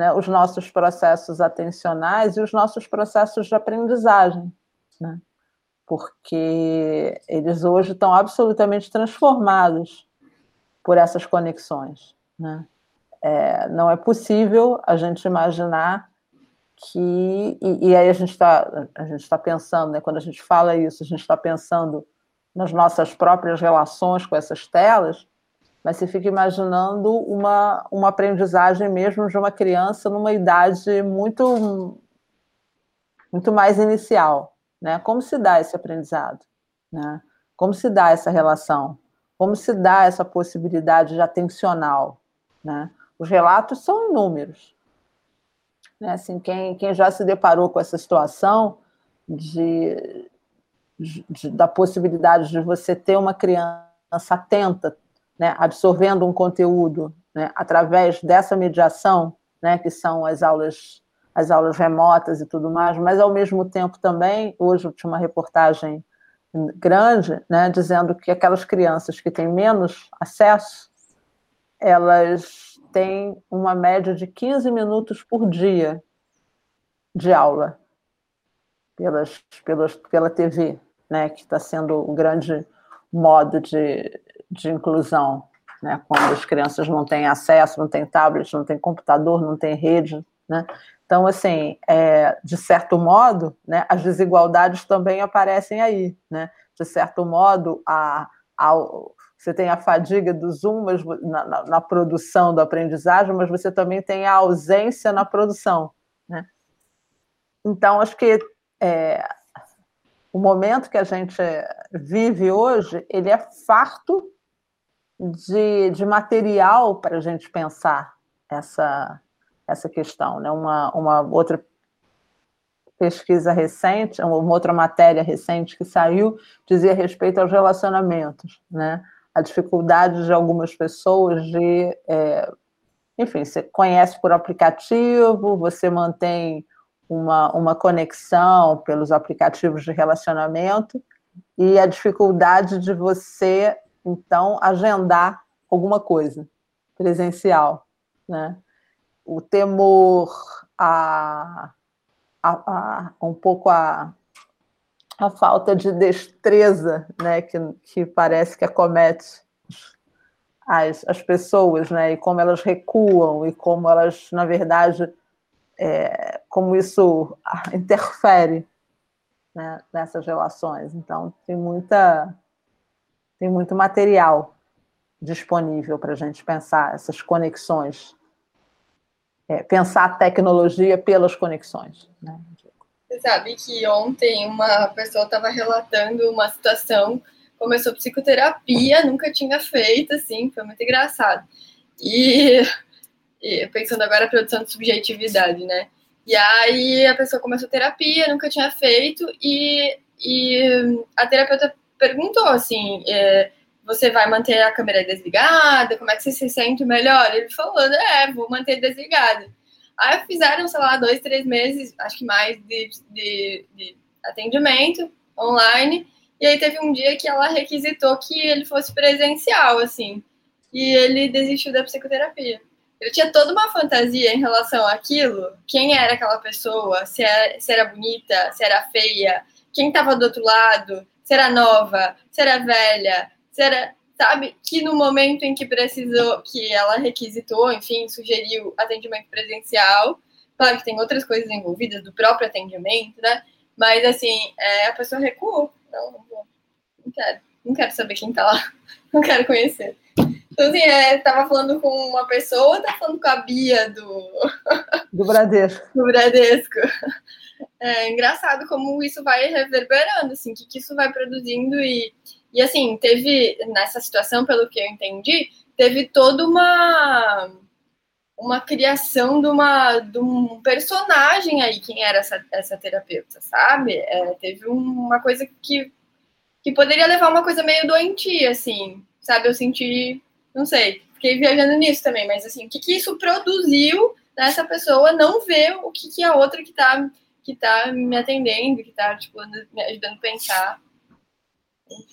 né, os nossos processos atencionais e os nossos processos de aprendizagem, né? porque eles hoje estão absolutamente transformados por essas conexões. Né? É, não é possível a gente imaginar que. E, e aí a gente está tá pensando, né, quando a gente fala isso, a gente está pensando nas nossas próprias relações com essas telas, mas você fica imaginando uma, uma aprendizagem mesmo de uma criança numa idade muito muito mais inicial, né? Como se dá esse aprendizado, né? Como se dá essa relação? Como se dá essa possibilidade de atencional, né? Os relatos são inúmeros, né? Assim, quem, quem já se deparou com essa situação de, de da possibilidade de você ter uma criança atenta né, absorvendo um conteúdo né, através dessa mediação, né, que são as aulas, as aulas remotas e tudo mais, mas ao mesmo tempo também, hoje eu tinha uma reportagem grande, né, dizendo que aquelas crianças que têm menos acesso, elas têm uma média de 15 minutos por dia de aula pelas, pelas, pela TV, né, que está sendo o grande modo de, de inclusão, né? quando as crianças não têm acesso, não têm tablet, não têm computador, não têm rede. Né? Então, assim, é, de certo modo, né, as desigualdades também aparecem aí. Né? De certo modo, a, a, você tem a fadiga do Zoom mas, na, na, na, produção do aprendizagem, mas você também tem a ausência na produção. Né? Então, acho que é, o momento que a gente vive hoje, ele é farto de, de material para a gente pensar essa, essa questão. Né? Uma, uma outra pesquisa recente, uma outra matéria recente que saiu, dizia respeito aos relacionamentos, né? a dificuldade de algumas pessoas de. É, enfim, você conhece por aplicativo, você mantém uma, uma conexão pelos aplicativos de relacionamento, e a dificuldade de você então, agendar alguma coisa presencial, né? O temor a, a, a um pouco a, a falta de destreza né, que, que parece que acomete as, as pessoas, né, e como elas recuam, e como elas, na verdade, é, como isso interfere né, nessas relações. Então, tem, muita, tem muito material disponível para a gente pensar essas conexões, é, pensar a tecnologia pelas conexões. Né? Você sabe que ontem uma pessoa estava relatando uma situação, começou psicoterapia, nunca tinha feito, assim, foi muito engraçado. E, e pensando agora a produção de subjetividade, né? E aí a pessoa começou terapia, nunca tinha feito, e, e a terapeuta perguntou assim: é, você vai manter a câmera desligada? Como é que você se sente melhor? Ele falou: é, vou manter desligada. Aí fizeram, sei lá, dois, três meses, acho que mais, de, de, de atendimento online. E aí teve um dia que ela requisitou que ele fosse presencial, assim. E ele desistiu da psicoterapia. Ele tinha toda uma fantasia em relação àquilo. Quem era aquela pessoa? Se era, é, se era bonita, se era feia, quem estava do outro lado, se era nova, se era velha, se era sabe que no momento em que precisou, que ela requisitou, enfim, sugeriu atendimento presencial, claro que tem outras coisas envolvidas do próprio atendimento, né? Mas assim, é, a pessoa recuou. Não, não vou. Não quero. Não quero saber quem tá lá. Não quero conhecer. Então, assim, é, tava falando com uma pessoa, tá falando com a Bia do. Do Bradesco. do Bradesco. É engraçado como isso vai reverberando, assim, que, que isso vai produzindo e e assim, teve nessa situação, pelo que eu entendi, teve toda uma uma criação de, uma, de um personagem aí, quem era essa, essa terapeuta, sabe? É, teve uma coisa que, que poderia levar uma coisa meio doentia, assim, sabe? Eu senti, não sei, fiquei viajando nisso também, mas assim, o que, que isso produziu nessa pessoa não ver o que, que a outra que tá, que tá me atendendo, que tá, tipo, me ajudando a pensar,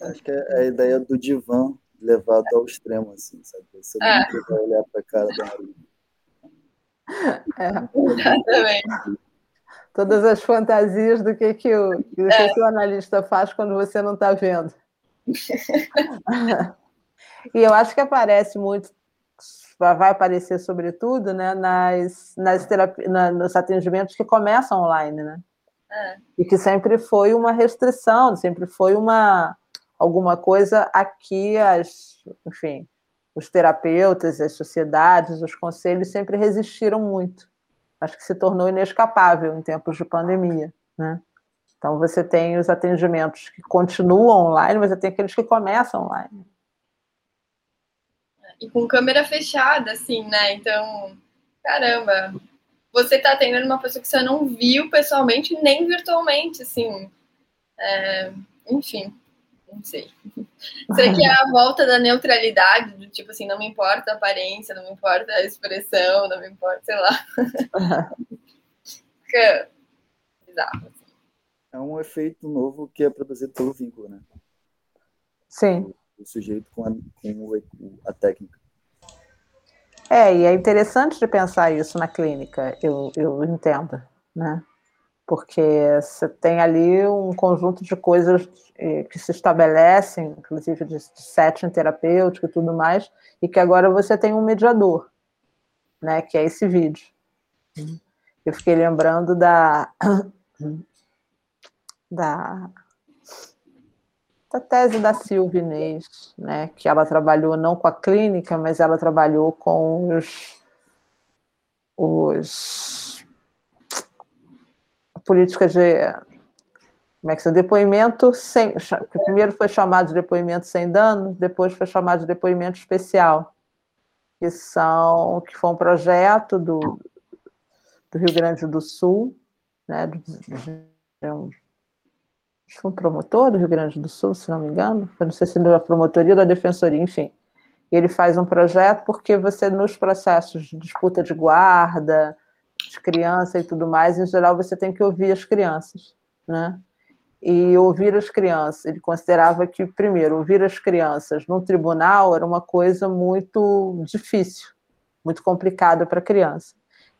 Acho que é a ideia do divã levado ao extremo, assim, sabe? Você é. nunca vai olhar para a cara da Maria. É. Todas as fantasias do que, que, o, do é. que o analista faz quando você não está vendo. e eu acho que aparece muito, vai aparecer sobretudo, né, nas, nas terapi, na, nos atendimentos que começam online, né? É. E que sempre foi uma restrição, sempre foi uma, alguma coisa aqui as, enfim, os terapeutas, as sociedades, os conselhos sempre resistiram muito. Acho que se tornou inescapável em tempos de pandemia, né? Então você tem os atendimentos que continuam online, mas você tem aqueles que começam online. E com câmera fechada, assim, né? Então, caramba, você está atendendo uma pessoa que você não viu pessoalmente nem virtualmente, assim. É, enfim, não sei. Será que é a volta da neutralidade, do tipo assim, não me importa a aparência, não me importa a expressão, não me importa, sei lá. Fica bizarro. Assim. É um efeito novo que é produzido pelo vínculo, né? Sim. O, sujeito com a, com a técnica. É, e é interessante de pensar isso na clínica, eu, eu entendo, né? porque você tem ali um conjunto de coisas eh, que se estabelecem, inclusive de setting terapêutico e tudo mais, e que agora você tem um mediador, né, que é esse vídeo. Eu fiquei lembrando da da, da tese da Silvia Inês, né, que ela trabalhou não com a clínica, mas ela trabalhou com os, os política de como é que é? depoimento sem primeiro foi chamado de depoimento sem dano, depois foi chamado de depoimento especial, que são que foi um projeto do, do Rio Grande do Sul, né, de, um, um promotor do Rio Grande do Sul, se não me engano, eu não sei se da promotoria ou da defensoria, enfim. Ele faz um projeto porque você nos processos de disputa de guarda, de criança e tudo mais, em geral você tem que ouvir as crianças, né? E ouvir as crianças, ele considerava que, primeiro, ouvir as crianças num tribunal era uma coisa muito difícil, muito complicada para a criança.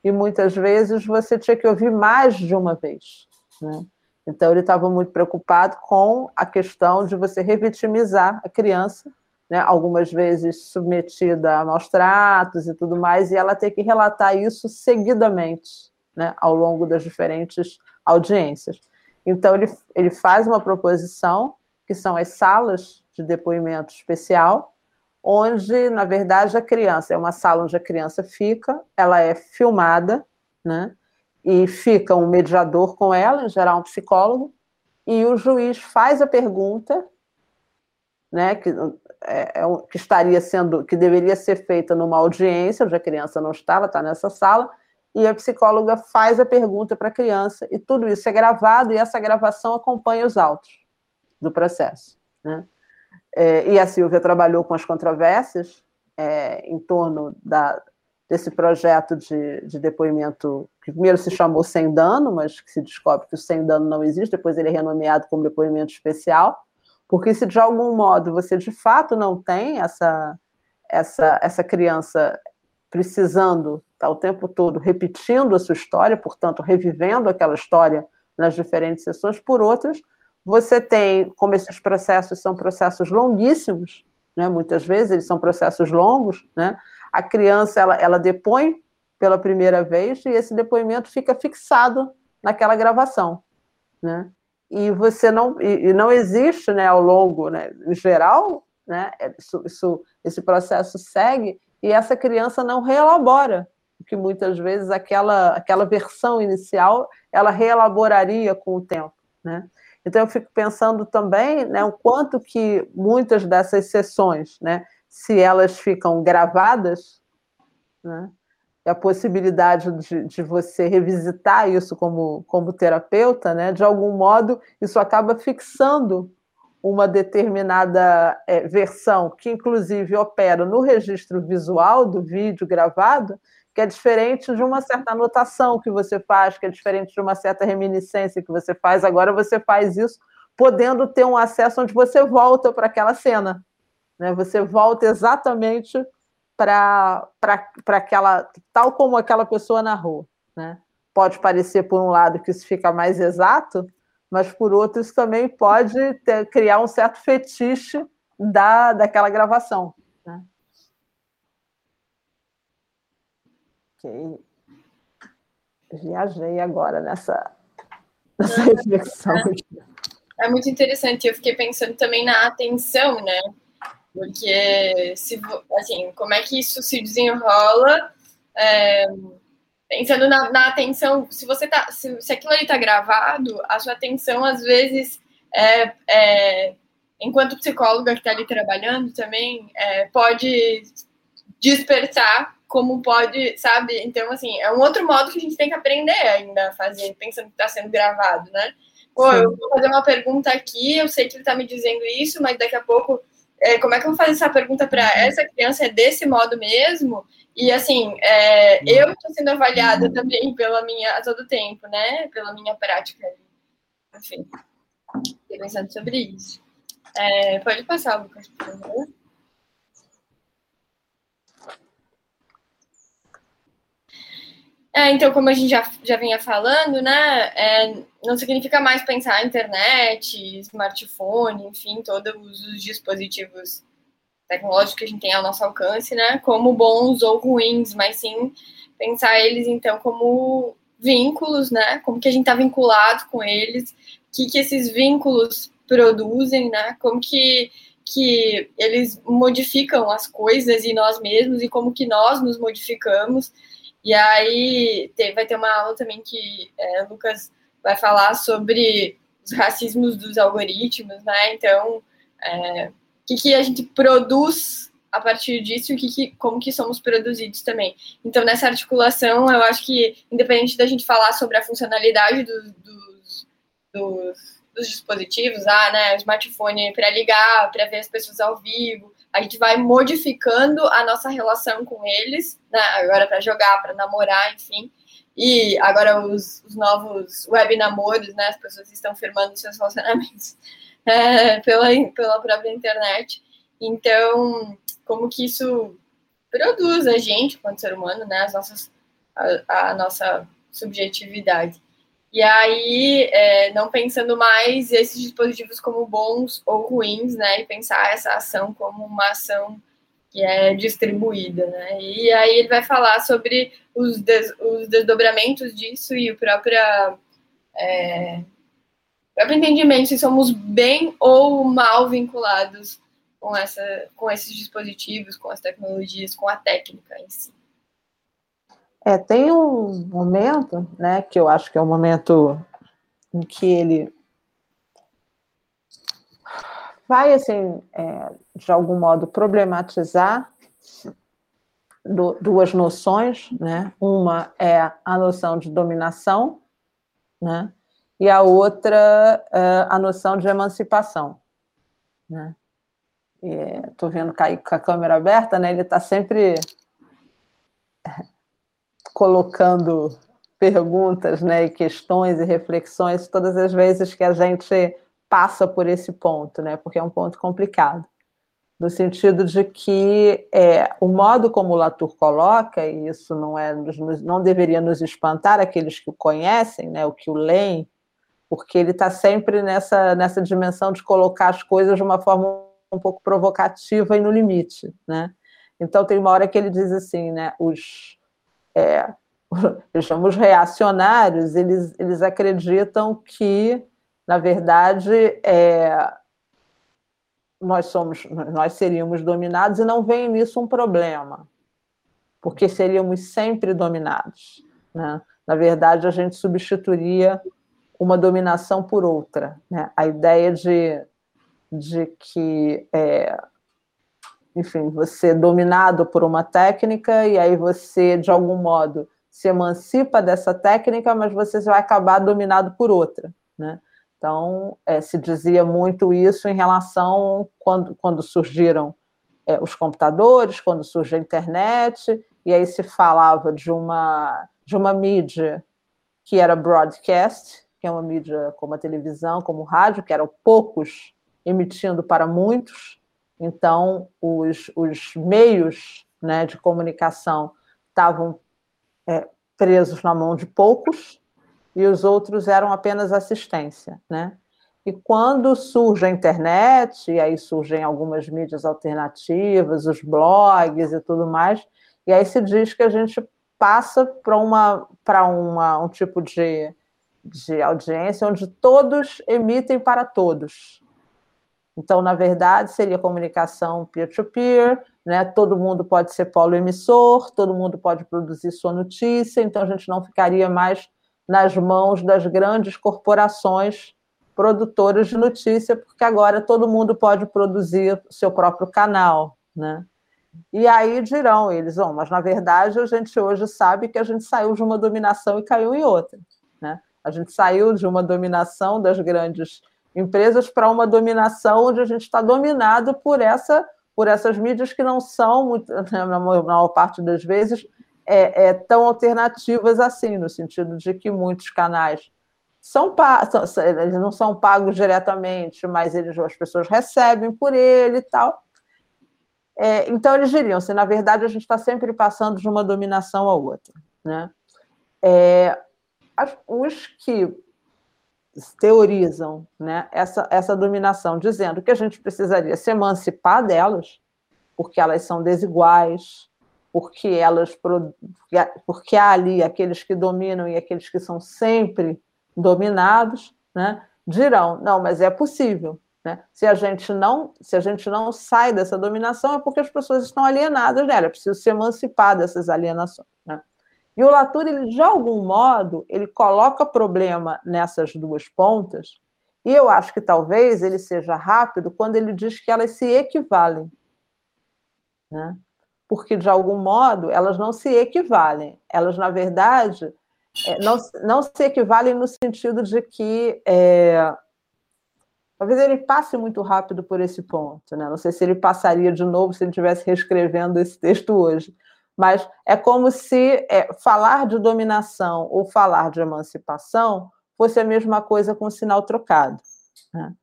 E muitas vezes você tinha que ouvir mais de uma vez, né? Então, ele estava muito preocupado com a questão de você revitimizar a criança, né, algumas vezes submetida a maus tratos e tudo mais, e ela ter que relatar isso seguidamente, né, ao longo das diferentes audiências. Então, ele, ele faz uma proposição, que são as salas de depoimento especial, onde, na verdade, a criança, é uma sala onde a criança fica, ela é filmada, né, e fica um mediador com ela, em geral um psicólogo, e o juiz faz a pergunta, né, que, é, é, que estaria sendo, que deveria ser feita numa audiência, onde a criança não está, ela está nessa sala, e a psicóloga faz a pergunta para a criança, e tudo isso é gravado, e essa gravação acompanha os autos do processo. Né? É, e a Silvia trabalhou com as controvérsias é, em torno da, desse projeto de, de depoimento, que primeiro se chamou Sem Dano, mas que se descobre que o Sem Dano não existe, depois ele é renomeado como depoimento especial, porque se de algum modo você de fato não tem essa, essa, essa criança precisando estar tá, o tempo todo repetindo a sua história, portanto, revivendo aquela história nas diferentes sessões, por outras, você tem, como esses processos são processos longuíssimos, né, muitas vezes eles são processos longos, né, a criança ela, ela depõe pela primeira vez e esse depoimento fica fixado naquela gravação, né? E você não e, não existe, né, ao longo, né, em geral, né, é, isso, isso, esse processo segue e essa criança não reelabora, que muitas vezes aquela aquela versão inicial ela reelaboraria com o tempo, né? Então eu fico pensando também, né, o quanto que muitas dessas sessões, né, se elas ficam gravadas, né? a possibilidade de, de, você revisitar isso como, como terapeuta, né? de algum modo, isso acaba fixando uma determinada é, versão, que inclusive opera no registro visual do vídeo gravado, que é diferente de uma certa anotação que você faz, que é diferente de uma certa reminiscência que você faz. Agora você faz isso podendo ter um acesso onde você volta para aquela cena. Né? Você volta exatamente para aquela, tal como aquela pessoa narrou. Né? Pode parecer, por um lado, que isso fica mais exato, mas por outro, isso também pode ter, criar um certo fetiche da, daquela gravação. Né? Ok. Viajei agora nessa, nessa reflexão. É muito interessante. Eu fiquei pensando também na atenção, né? Porque, se, assim, como é que isso se desenrola? É, pensando na, na, atenção, se você tá, se, se aquilo ali está gravado, a sua atenção às vezes é, é enquanto psicóloga que está ali trabalhando também é, pode despertar como pode, sabe? Então, assim, é um outro modo que a gente tem que aprender ainda a fazer, pensando que está sendo gravado, né? Pô, Sim. eu vou fazer uma pergunta aqui, eu sei que ele está me dizendo isso, mas daqui a pouco é, como é que eu vou fazer essa pergunta para uhum. essa criança? É desse modo mesmo? E assim, é, eu estou sendo avaliada também pela minha a todo tempo, né? Pela minha prática. Enfim, pensando sobre isso. É, pode passar, Lucas, por favor. É, então, como a gente já, já vinha falando, né, é, não significa mais pensar internet, smartphone, enfim, todos os dispositivos tecnológicos que a gente tem ao nosso alcance, né, como bons ou ruins, mas sim pensar eles, então, como vínculos, né, como que a gente está vinculado com eles, o que, que esses vínculos produzem, né, como que, que eles modificam as coisas e nós mesmos, e como que nós nos modificamos, e aí tem, vai ter uma aula também que é, o Lucas vai falar sobre os racismos dos algoritmos, né? Então, é, o que, que a gente produz a partir disso e que, que, como que somos produzidos também. Então, nessa articulação, eu acho que, independente da gente falar sobre a funcionalidade dos, dos, dos, dispositivos, ah, né, o smartphone para ligar, para ver as pessoas ao vivo, a gente vai modificando a nossa relação com eles, né? Agora para jogar, para namorar, enfim. E agora os, os, novos web namoros, né? As pessoas estão firmando seus relacionamentos é, pela, pela própria internet. Então, como que isso produz a gente, quanto ser humano, né? As nossas, a, a nossa subjetividade. E aí, é, não pensando mais esses dispositivos como bons ou ruins, né? E pensar essa ação como uma ação que é distribuída, né? E aí ele vai falar sobre os, des, os desdobramentos disso e o próprio, é, próprio entendimento se somos bem ou mal vinculados com, essa, com esses dispositivos, com as tecnologias, com a técnica em si. É, tem um momento, né, que eu acho que é um momento em que ele vai, assim, é, de algum modo, problematizar do, duas noções, né? Uma é a noção de dominação, né? E a outra é a noção de emancipação, né? Estou vendo cair com a câmera aberta, né? Ele está sempre colocando perguntas, né, e questões e reflexões todas as vezes que a gente passa por esse ponto, né, porque é um ponto complicado, no sentido de que é, o modo como o Latour coloca, e isso não é não deveria nos espantar aqueles que o conhecem, né, o que o leem, porque ele está sempre nessa nessa dimensão de colocar as coisas de uma forma um pouco provocativa e no limite, né? Então tem uma hora que ele diz assim, né, os é, eu chamo os reacionários, eles, eles acreditam que, na verdade, é, nós somos, nós seríamos dominados e não vem nisso um problema, porque seríamos sempre dominados. Né? Na verdade, a gente substituiria uma dominação por outra. Né? A ideia de, de que é, enfim, você é dominado por uma técnica e aí você, de algum modo, se emancipa dessa técnica, mas você vai acabar dominado por outra, né? Então, é, se dizia muito isso em relação quando, quando surgiram é, os computadores, quando surge a internet, e aí se falava de uma, de uma mídia que era broadcast, que é uma mídia como a televisão, como o rádio, que eram poucos emitindo para muitos, então, os, os meios né, de comunicação estavam é, presos na mão de poucos e os outros eram apenas assistência. Né? E quando surge a internet, e aí surgem algumas mídias alternativas, os blogs e tudo mais, e aí se diz que a gente passa para uma, uma, um tipo de, de audiência onde todos emitem para todos. Então, na verdade, seria comunicação peer-to-peer, né? todo mundo pode ser polo emissor, todo mundo pode produzir sua notícia, então a gente não ficaria mais nas mãos das grandes corporações produtoras de notícia, porque agora todo mundo pode produzir seu próprio canal, né? E aí dirão eles, oh, mas na verdade a gente hoje sabe que a gente saiu de uma dominação e caiu em outra, né? A gente saiu de uma dominação das grandes empresas para uma dominação onde a gente está dominado por essa por essas mídias que não são, muito, na maior parte das vezes, é, é, tão alternativas assim, no sentido de que muitos canais são, são eles não são pagos diretamente, mas eles, as pessoas recebem por ele e tal. É, então, eles diriam, se na verdade a gente está sempre passando de uma dominação a outra. Né? É, os que teorizam né, essa, essa dominação, dizendo que a gente precisaria se emancipar delas, porque elas são desiguais, porque elas porque há ali aqueles que dominam e aqueles que são sempre dominados, né, dirão, não, mas é possível. Né? Se a gente não se a gente não sai dessa dominação é porque as pessoas estão alienadas dela, é preciso se emancipar dessas alienações. Né? E o Latour, ele, de algum modo, ele coloca problema nessas duas pontas, e eu acho que talvez ele seja rápido quando ele diz que elas se equivalem. Né? Porque, de algum modo, elas não se equivalem. Elas, na verdade, é, não, não se equivalem no sentido de que. É, talvez ele passe muito rápido por esse ponto. Né? Não sei se ele passaria de novo se ele estivesse reescrevendo esse texto hoje mas é como se é, falar de dominação ou falar de emancipação fosse a mesma coisa com o sinal trocado. Né?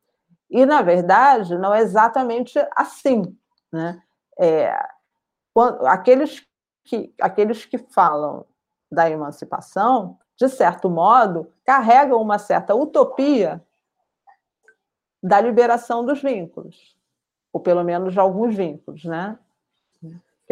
E, na verdade, não é exatamente assim. Né? É, quando, aqueles, que, aqueles que falam da emancipação, de certo modo, carregam uma certa utopia da liberação dos vínculos, ou pelo menos de alguns vínculos, né?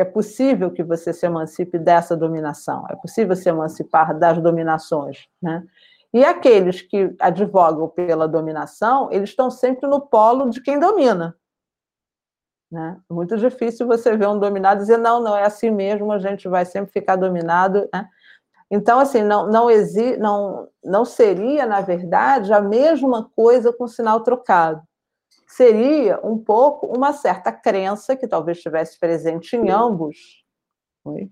É possível que você se emancipe dessa dominação, é possível se emancipar das dominações, né? E aqueles que advogam pela dominação, eles estão sempre no polo de quem domina. Né? É muito difícil você ver um dominado dizer, não, não é assim mesmo, a gente vai sempre ficar dominado. Né? Então, assim, não, não, exi não, não seria, na verdade, a mesma coisa com sinal trocado. Seria um pouco uma certa crença que talvez estivesse presente em ambos. Oi?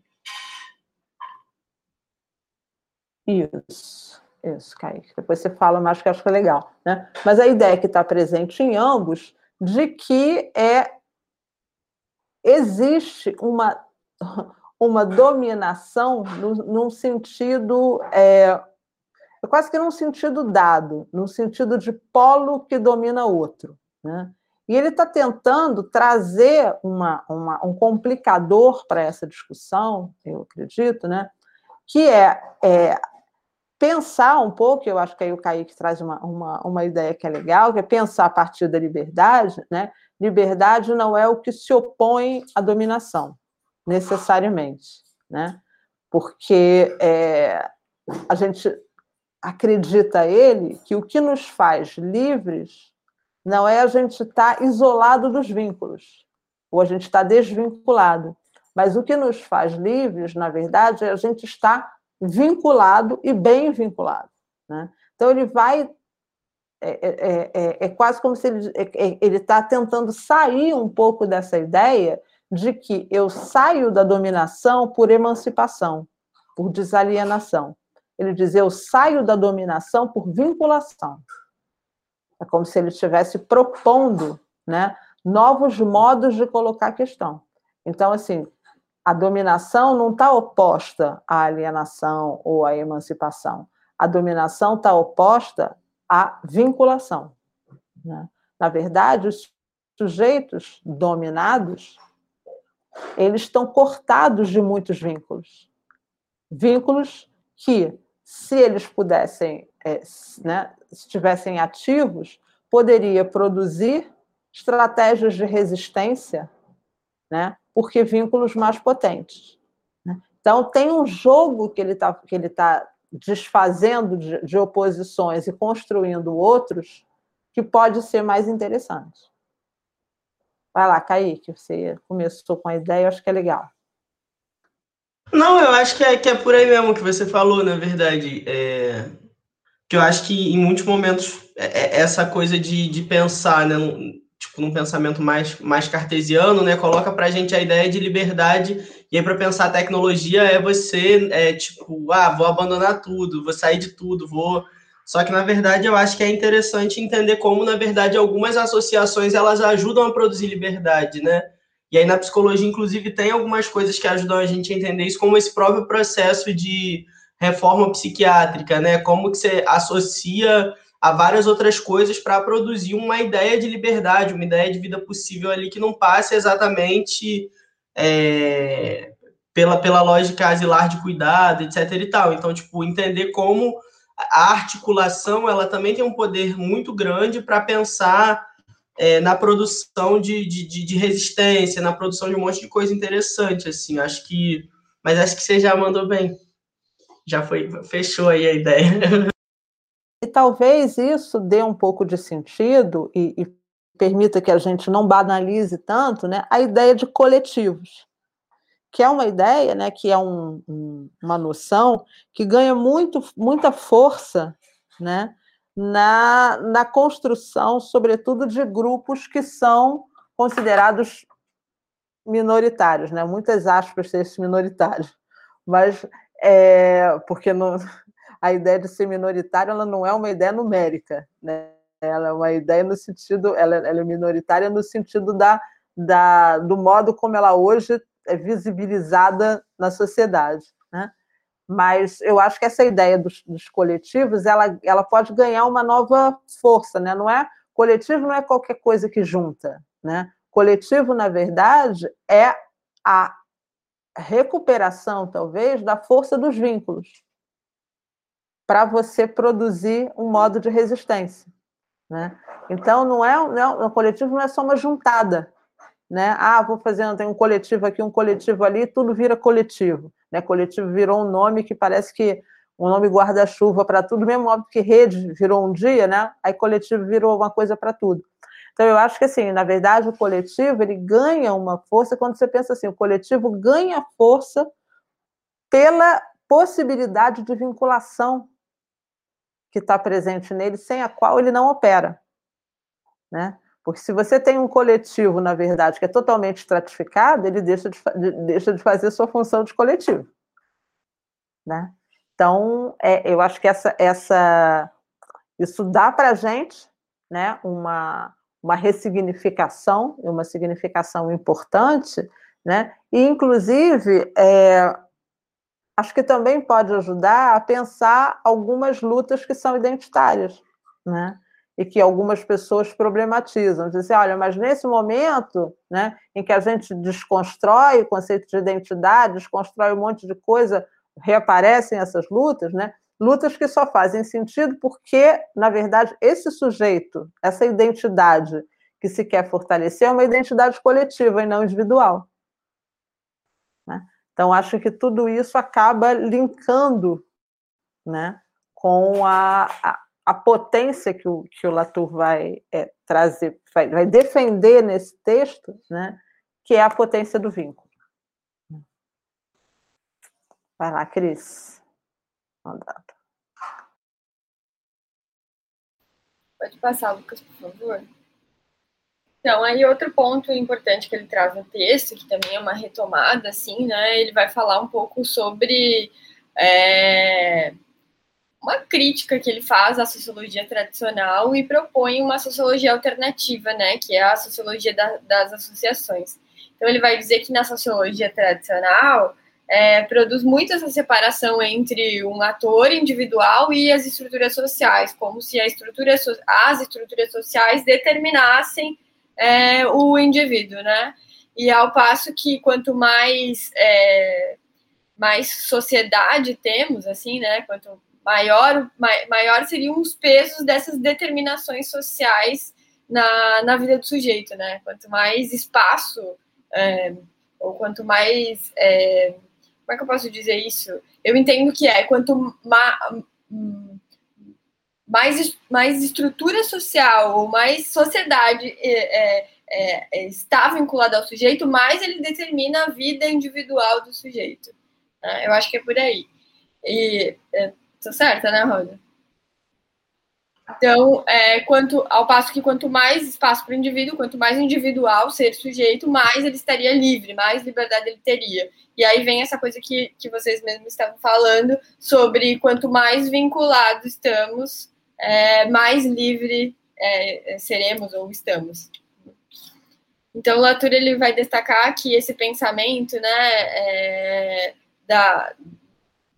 Isso, isso, Kaique. Depois você fala mais que acho que é legal. Né? Mas a ideia que está presente em ambos de que é existe uma uma dominação no, num sentido, é, quase que num sentido dado, num sentido de polo que domina outro. Né? E ele está tentando trazer uma, uma, um complicador para essa discussão, eu acredito, né? que é, é, pensar um pouco, eu acho que aí o Kaique traz uma, uma, uma ideia que é legal, que é pensar a partir da liberdade. Né? Liberdade não é o que se opõe à dominação necessariamente, né? Porque é, a gente acredita ele que o que nos faz livres não é a gente estar tá isolado dos vínculos, ou a gente está desvinculado, mas o que nos faz livres, na verdade, é a gente estar vinculado e bem vinculado. Né? Então, ele vai. É, é, é, é quase como se ele está tentando sair um pouco dessa ideia de que eu saio da dominação por emancipação, por desalienação. Ele diz: eu saio da dominação por vinculação. É como se ele estivesse propondo né, novos modos de colocar a questão. Então, assim, a dominação não está oposta à alienação ou à emancipação. A dominação está oposta à vinculação. Né? Na verdade, os sujeitos dominados eles estão cortados de muitos vínculos. Vínculos que, se eles pudessem, é, né, estivessem ativos, poderia produzir estratégias de resistência, né, porque vínculos mais potentes. Né? Então, tem um jogo que ele está que ele tá desfazendo de, de oposições e construindo outros que pode ser mais interessante. Vai lá, Kaique, você começou com a ideia, eu acho que é legal. Não, eu acho que é, que é por aí mesmo que você falou, na verdade. É... Que eu acho que em muitos momentos é, é essa coisa de, de pensar, né? Tipo, num pensamento mais, mais cartesiano, né? Coloca pra gente a ideia de liberdade. E aí, para pensar a tecnologia, é você, é, tipo, ah, vou abandonar tudo, vou sair de tudo, vou só que, na verdade, eu acho que é interessante entender como, na verdade, algumas associações elas ajudam a produzir liberdade, né? E aí, na psicologia, inclusive, tem algumas coisas que ajudam a gente a entender isso, como esse próprio processo de reforma psiquiátrica, né? Como que você associa a várias outras coisas para produzir uma ideia de liberdade, uma ideia de vida possível ali que não passe exatamente é, pela, pela lógica asilar de cuidado, etc e tal. Então, tipo, entender como a articulação ela também tem um poder muito grande para pensar é, na produção de, de, de, resistência, na produção de um monte de coisa interessante, assim, acho que, mas acho que você já mandou bem, já foi, fechou aí a ideia. E talvez isso dê um pouco de sentido e, e permita que a gente não banalize tanto, né, a ideia de coletivos que é uma ideia, né, que é um, um, uma noção que ganha muito, muita força né, na, na construção, sobretudo, de grupos que são considerados minoritários, né? muitas aspas esses minoritários, mas é, porque a ideia de ser minoritário ela não é uma ideia numérica, né? ela é uma ideia no sentido, ela, ela é minoritária no sentido da, da, do modo como ela hoje é visibilizada na sociedade. Né? Mas eu acho que essa ideia dos, dos, coletivos ela, ela pode ganhar uma nova força, né? Não é coletivo não é qualquer coisa que junta, né? Coletivo, na verdade, é a recuperação, talvez, da força dos vínculos. para você produzir um modo de resistência. Né? Então, não é, não é, o coletivo não é só uma juntada. Né? Ah, vou fazendo, tem um coletivo aqui, um coletivo ali, tudo vira coletivo. Né? Coletivo virou um nome que parece que um nome guarda-chuva para tudo, mesmo óbvio que rede virou um dia, né? Aí coletivo virou uma coisa para tudo. Então eu acho que assim, na verdade, o coletivo ele ganha uma força quando você pensa assim, o coletivo ganha força pela possibilidade de vinculação que está presente nele, sem a qual ele não opera, né? Porque se você tem um coletivo, na verdade, que é totalmente estratificado, ele deixa de, deixa de fazer sua função de coletivo. Né? Então, é, eu acho que essa, essa, isso dá para a gente né, uma, uma ressignificação, uma significação importante, né? e, inclusive, é, acho que também pode ajudar a pensar algumas lutas que são identitárias. Né? e que algumas pessoas problematizam, dizem, olha, mas nesse momento, né, em que a gente desconstrói o conceito de identidade, desconstrói um monte de coisa, reaparecem essas lutas, né? Lutas que só fazem sentido porque, na verdade, esse sujeito, essa identidade que se quer fortalecer é uma identidade coletiva e não individual. Né? Então, acho que tudo isso acaba linkando né, com a, a a potência que o, que o Latour vai é, trazer, vai, vai, defender nesse texto, né, que é a potência do vínculo. Vai lá, Cris. Pode passar, Lucas, por favor. Então, aí outro ponto importante que ele traz no texto, que também é uma retomada, assim, né? Ele vai falar um pouco sobre é, uma crítica que ele faz à sociologia tradicional e propõe uma sociologia alternativa, né, que é a sociologia da, das associações. Então ele vai dizer que na sociologia tradicional é, produz muito essa separação entre um ator individual e as estruturas sociais, como se estrutura, as estruturas sociais determinassem é, o indivíduo, né? E ao passo que quanto mais é, mais sociedade temos, assim, né? Quanto maior, maior seriam os pesos dessas determinações sociais na, na vida do sujeito, né? Quanto mais espaço, é, ou quanto mais. É, como é que eu posso dizer isso? Eu entendo que é quanto ma, mais, mais estrutura social ou mais sociedade é, é, é, está vinculada ao sujeito, mais ele determina a vida individual do sujeito. Né? Eu acho que é por aí. E é, Tô certa, né, Roda? Então, é, quanto, ao passo que quanto mais espaço para o indivíduo, quanto mais individual ser sujeito, mais ele estaria livre, mais liberdade ele teria. E aí vem essa coisa que, que vocês mesmos estavam falando sobre quanto mais vinculados estamos, é, mais livre é, seremos ou estamos. Então, o Latour ele vai destacar que esse pensamento né, é, da,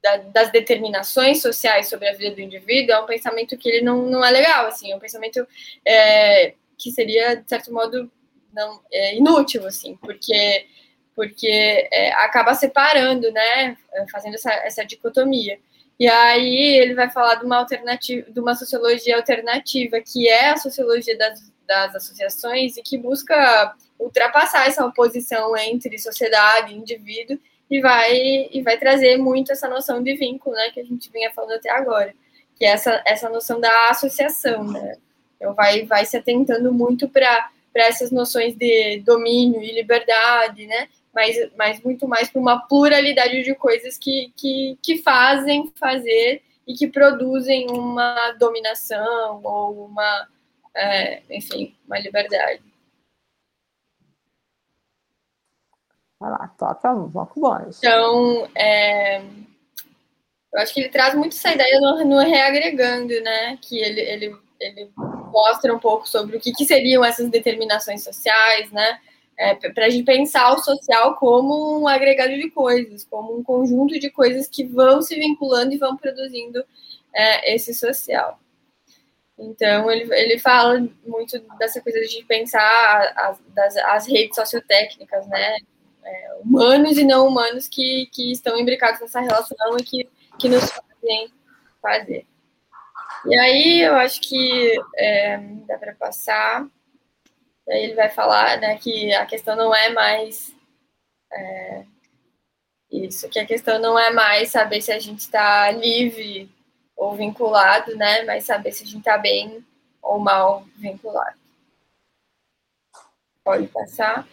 da, das determinações sociais sobre a vida do indivíduo é um pensamento que ele não, não é legal, assim, é um pensamento é, que seria, de certo modo, não, é, inútil, assim, porque, porque é, acaba separando, né, fazendo essa, essa dicotomia. E aí ele vai falar de uma alternativa, de uma sociologia alternativa, que é a sociologia das, das associações e que busca ultrapassar essa oposição entre sociedade e indivíduo e vai, e vai trazer muito essa noção de vínculo, né, que a gente vinha falando até agora, que é essa, essa noção da associação, né, então vai, vai se atentando muito para essas noções de domínio e liberdade, né, mas, mas muito mais para uma pluralidade de coisas que, que, que fazem fazer e que produzem uma dominação ou uma, é, enfim, uma liberdade. Vai lá, toca pouco bom. Então, é, eu acho que ele traz muito essa ideia no, no reagregando, né? Que ele, ele, ele mostra um pouco sobre o que, que seriam essas determinações sociais, né? É, para a gente pensar o social como um agregado de coisas, como um conjunto de coisas que vão se vinculando e vão produzindo é, esse social. Então, ele, ele fala muito dessa coisa de pensar as, das, as redes sociotécnicas, né? É, humanos e não humanos que, que estão imbricados nessa relação e que, que nos fazem fazer. E aí eu acho que é, dá para passar. E aí ele vai falar né, que a questão não é mais. É, isso, que a questão não é mais saber se a gente está livre ou vinculado, né? Mas saber se a gente está bem ou mal vinculado. Pode passar.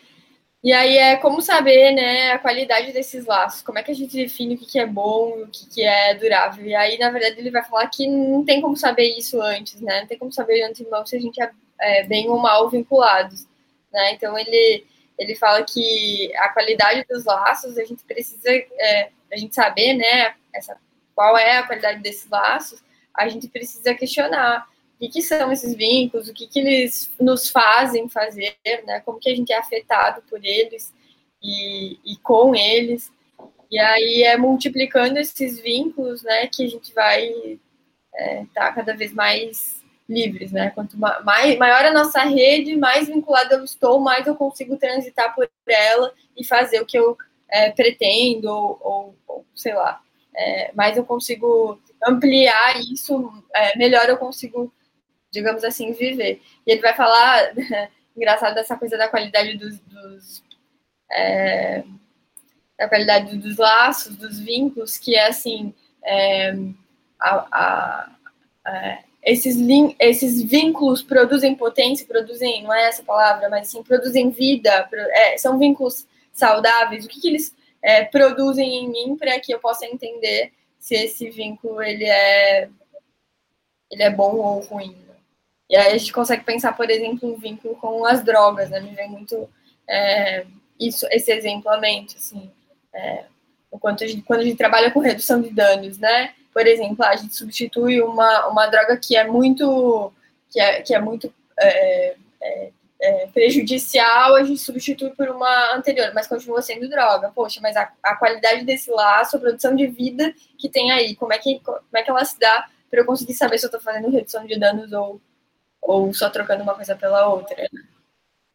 E aí é como saber, né, a qualidade desses laços, como é que a gente define o que, é bom o que, é durável. E aí, na verdade, ele vai falar que não tem como saber isso antes, né? Não tem como saber de antemão se a gente é, é bem ou mal vinculados, né? Então ele ele fala que a qualidade dos laços a gente precisa é, a gente saber, né, essa, qual é a qualidade desses laços, a gente precisa questionar o que, que são esses vínculos, o que, que eles nos fazem fazer, né? Como que a gente é afetado por eles e, e com eles. E aí é multiplicando esses vínculos, né, que a gente vai estar é, tá cada vez mais livres, né? Quanto mais, maior a nossa rede, mais vinculada eu estou, mais eu consigo transitar por ela e fazer o que eu é, pretendo, ou, ou, ou, sei lá, é, mais eu consigo ampliar isso, é, melhor eu consigo digamos assim, viver. E ele vai falar, engraçado, dessa coisa da qualidade dos. dos é, da qualidade dos laços, dos vínculos, que é assim. É, a, a, a, é, esses, esses vínculos produzem potência, produzem, não é essa palavra, mas assim, produzem vida, é, são vínculos saudáveis. O que, que eles é, produzem em mim para que eu possa entender se esse vínculo ele é, ele é bom ou ruim? E aí a gente consegue pensar, por exemplo, um vínculo com as drogas, né? Me vem muito é, isso, esse exemplo à mente, assim. É, enquanto a gente, quando a gente trabalha com redução de danos, né? Por exemplo, a gente substitui uma, uma droga que é muito que é, que é muito é, é, é prejudicial, a gente substitui por uma anterior, mas continua sendo droga. Poxa, mas a, a qualidade desse laço, a produção de vida que tem aí, como é que, como é que ela se dá para eu conseguir saber se eu estou fazendo redução de danos ou ou só trocando uma coisa pela outra. Né?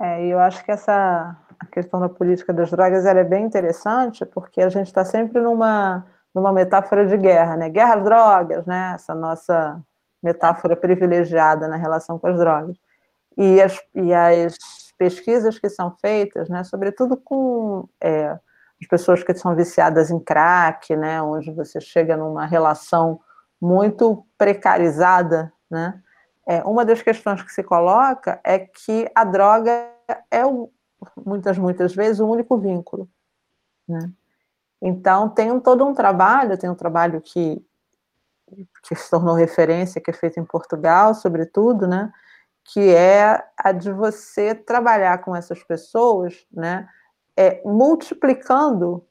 É, eu acho que essa a questão da política das drogas é bem interessante, porque a gente está sempre numa, numa metáfora de guerra, né? Guerra às drogas, né? Essa nossa metáfora privilegiada na relação com as drogas. E as, e as pesquisas que são feitas, né, sobretudo com é, as pessoas que são viciadas em crack, né, onde você chega numa relação muito precarizada, né, é, uma das questões que se coloca é que a droga é, muitas, muitas vezes, o único vínculo. Né? Então, tem todo um trabalho, tem um trabalho que, que se tornou referência, que é feito em Portugal, sobretudo, né? que é a de você trabalhar com essas pessoas, né? É, multiplicando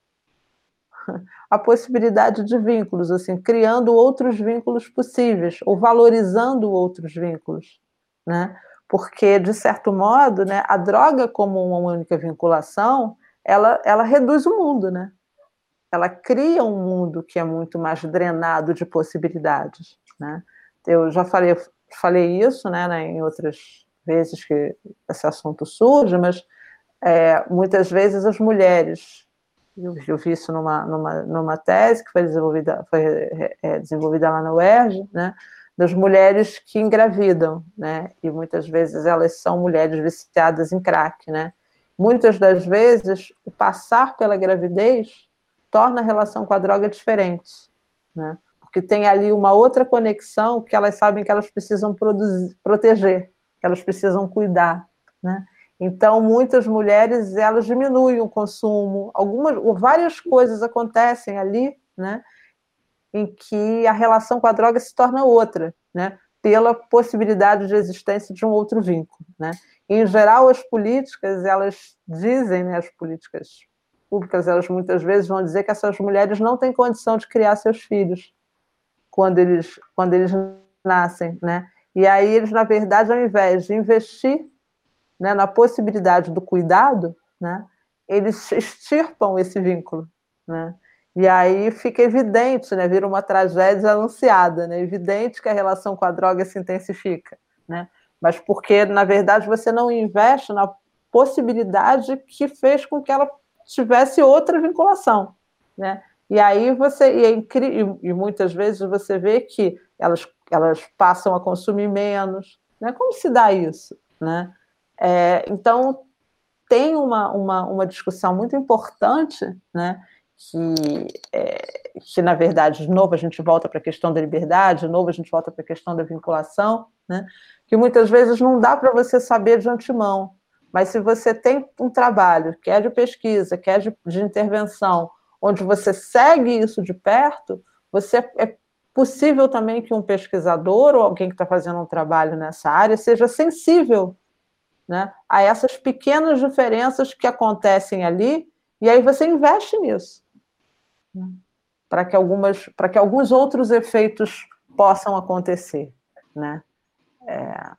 a possibilidade de vínculos, assim, criando outros vínculos possíveis, ou valorizando outros vínculos, né? Porque, de certo modo, né, a droga como uma única vinculação, ela, ela reduz o mundo, né? Ela cria um mundo que é muito mais drenado de possibilidades, né? Eu já falei, falei isso, né, né em outras vezes que esse assunto surge, mas é, muitas vezes as mulheres eu, eu vi isso numa, numa, numa tese que foi desenvolvida, foi, é, desenvolvida lá na UERJ, né, das mulheres que engravidam, né, e muitas vezes elas são mulheres viciadas em crack, né. Muitas das vezes, o passar pela gravidez torna a relação com a droga diferente, né, porque tem ali uma outra conexão que elas sabem que elas precisam produzir, proteger, que elas precisam cuidar, né, então, muitas mulheres elas diminuem o consumo, algumas, várias coisas acontecem ali, né, em que a relação com a droga se torna outra, né, pela possibilidade de existência de um outro vínculo, né. Em geral, as políticas elas dizem, né, as políticas públicas elas muitas vezes vão dizer que essas mulheres não têm condição de criar seus filhos quando eles quando eles nascem, né. E aí eles na verdade, ao invés de investir né, na possibilidade do cuidado, né, eles extirpam esse vínculo. Né? E aí fica evidente, né, vira uma tragédia anunciada, né, evidente que a relação com a droga se intensifica. Né? Mas porque, na verdade, você não investe na possibilidade que fez com que ela tivesse outra vinculação. Né? E aí você e, é e, muitas vezes você vê que elas, elas passam a consumir menos. Né? Como se dá isso? Né? É, então tem uma, uma, uma discussão muito importante, né? que, é, que, na verdade, de novo, a gente volta para a questão da liberdade, de novo, a gente volta para a questão da vinculação, né? que muitas vezes não dá para você saber de antemão. Mas se você tem um trabalho que é de pesquisa, que é de, de intervenção, onde você segue isso de perto, você é possível também que um pesquisador ou alguém que está fazendo um trabalho nessa área seja sensível né, a essas pequenas diferenças que acontecem ali, e aí você investe nisso para que algumas, que alguns outros efeitos possam acontecer, né? É,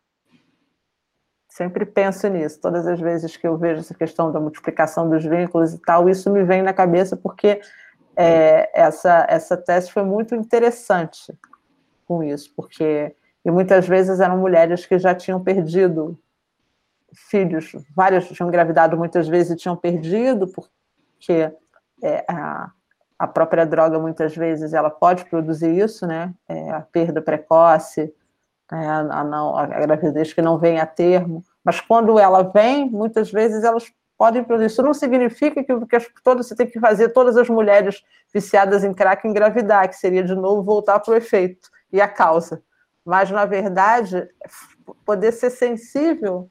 sempre penso nisso. Todas as vezes que eu vejo essa questão da multiplicação dos vínculos e tal, isso me vem na cabeça porque é, essa essa tese foi muito interessante com isso, porque e muitas vezes eram mulheres que já tinham perdido filhos, várias tinham engravidado muitas vezes e tinham perdido porque é, a, a própria droga muitas vezes ela pode produzir isso, né? É, a perda precoce, é, a, não, a gravidez que não vem a termo. Mas quando ela vem, muitas vezes elas podem produzir. Isso não significa que, que as, todas, você tem que fazer todas as mulheres viciadas em crack engravidar, que seria de novo voltar para o efeito e a causa. Mas, na verdade, poder ser sensível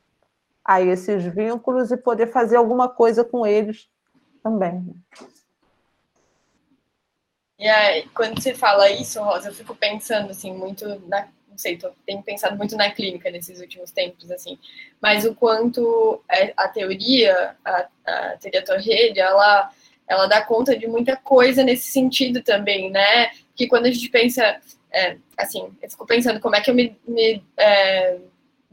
a esses vínculos e poder fazer alguma coisa com eles também. E aí, quando você fala isso, Rosa, eu fico pensando, assim, muito na... Não sei, tô, tenho pensado muito na clínica nesses últimos tempos, assim. Mas o quanto é, a teoria, a, a teoria Torrede, ela, ela dá conta de muita coisa nesse sentido também, né? Que quando a gente pensa... É, assim, eu fico pensando como é que eu me, me é,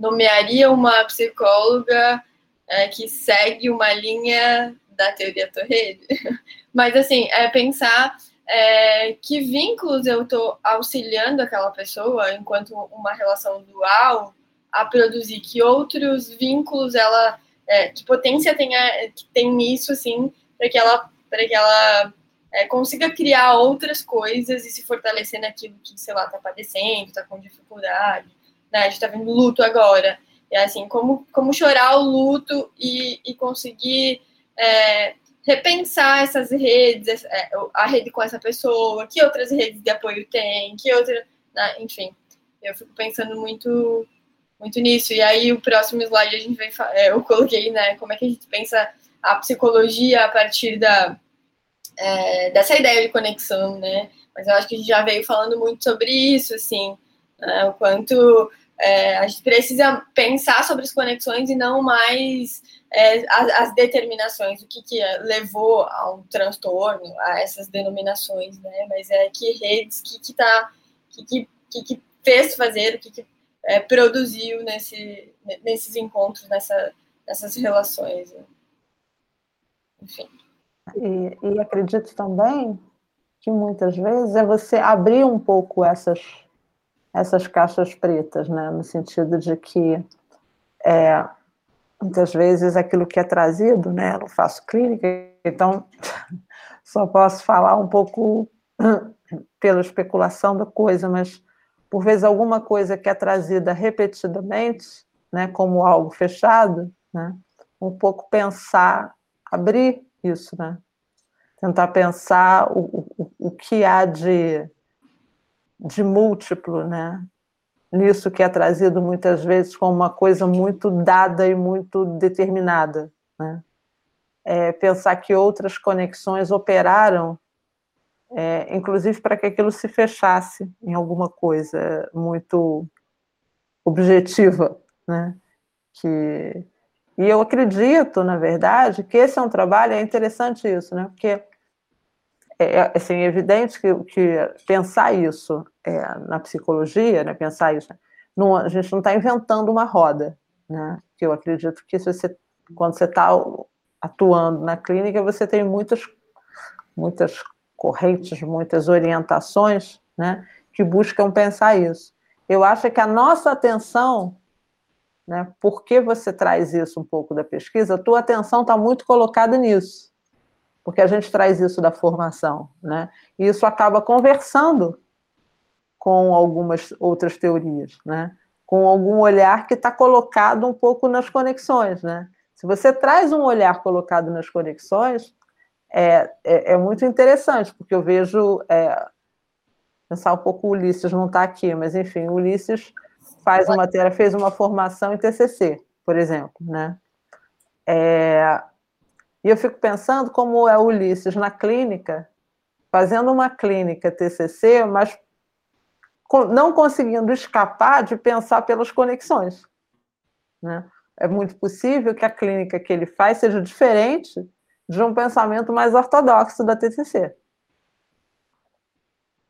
nomearia uma psicóloga é, que segue uma linha da teoria Torrede. Mas, assim, é pensar é, que vínculos eu estou auxiliando aquela pessoa enquanto uma relação dual a produzir, que outros vínculos ela, é, que potência tem, que tem nisso, assim, para que ela, para que ela é, consiga criar outras coisas e se fortalecer naquilo que, sei lá, está padecendo, está com dificuldade, né? A gente está vendo luto agora. É assim, como, como chorar o luto e, e conseguir é, repensar essas redes, é, a rede com essa pessoa, que outras redes de apoio tem, que outra, né? enfim, eu fico pensando muito muito nisso. E aí o próximo slide a gente vai, é, eu coloquei, né, como é que a gente pensa a psicologia a partir da é, dessa ideia de conexão, né? Mas eu acho que a gente já veio falando muito sobre isso, assim, né, o quanto é, a gente precisa pensar sobre as conexões e não mais é, as, as, determinações, o que, que levou a um transtorno, a essas denominações, né? Mas é que redes, que que tá, que que, que, que fez fazer, o que, que é, produziu nesse, nesses encontros, nessa, nessas relações. Né? Enfim. E, e acredito também que muitas vezes é você abrir um pouco essas essas caixas pretas, né? no sentido de que é, muitas vezes aquilo que é trazido, né? Eu faço clínica, então só posso falar um pouco pela especulação da coisa, mas por vezes alguma coisa que é trazida repetidamente, né, como algo fechado, né, um pouco pensar, abrir isso, né, tentar pensar o, o, o que há de, de múltiplo, né, nisso que é trazido muitas vezes como uma coisa muito dada e muito determinada. Né? É, pensar que outras conexões operaram, é, inclusive para que aquilo se fechasse em alguma coisa muito objetiva. Né? Que, e eu acredito, na verdade, que esse é um trabalho, é interessante isso, né? porque é, é assim, é evidente que, que pensar isso é, na psicologia, né, pensar isso, não, a gente não está inventando uma roda, né? Que eu acredito que você, quando você está atuando na clínica, você tem muitas, muitas correntes, muitas orientações, né? Que buscam pensar isso. Eu acho que a nossa atenção, né? Porque você traz isso um pouco da pesquisa, a tua atenção está muito colocada nisso porque a gente traz isso da formação, né? E isso acaba conversando com algumas outras teorias, né? Com algum olhar que está colocado um pouco nas conexões, né? Se você traz um olhar colocado nas conexões, é, é, é muito interessante, porque eu vejo é, pensar um pouco o Ulisses não está aqui, mas enfim, o Ulisses faz uma fez uma formação em TCC, por exemplo, né? É, e eu fico pensando como é o Ulisses na clínica, fazendo uma clínica TCC, mas não conseguindo escapar de pensar pelas conexões. Né? É muito possível que a clínica que ele faz seja diferente de um pensamento mais ortodoxo da TCC.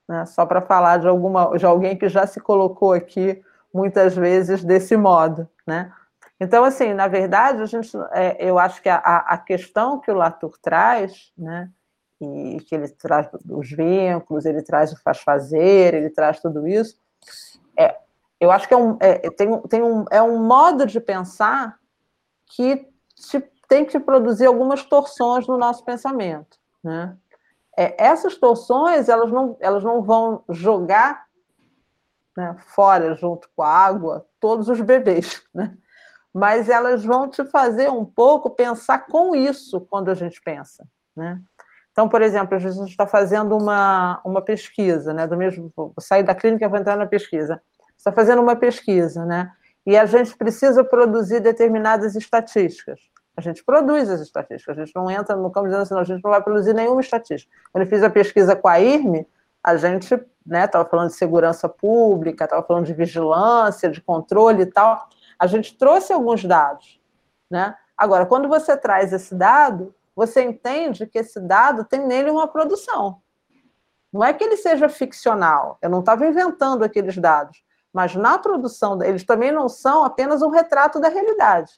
Né? Só para falar de, alguma, de alguém que já se colocou aqui muitas vezes desse modo. Né? Então, assim, na verdade, a gente, é, eu acho que a, a questão que o Latour traz, né, e que ele traz os vínculos, ele traz o faz-fazer, ele traz tudo isso, é, eu acho que é um, é, tem, tem um, é um modo de pensar que te, tem que produzir algumas torções no nosso pensamento. Né? É, essas torções, elas não, elas não vão jogar né, fora, junto com a água, todos os bebês, né? Mas elas vão te fazer um pouco pensar com isso quando a gente pensa, né? Então, por exemplo, a gente está fazendo uma, uma pesquisa, né? Do mesmo, sair da clínica vou entrar na pesquisa. Está fazendo uma pesquisa, né? E a gente precisa produzir determinadas estatísticas. A gente produz as estatísticas, a gente não entra no campo dizendo assim, não, a gente não vai produzir nenhuma estatística. Quando eu fiz a pesquisa com a IRME, a gente estava né, falando de segurança pública, estava falando de vigilância, de controle e tal. A gente trouxe alguns dados, né? Agora, quando você traz esse dado, você entende que esse dado tem nele uma produção. Não é que ele seja ficcional, eu não estava inventando aqueles dados, mas na produção, eles também não são apenas um retrato da realidade.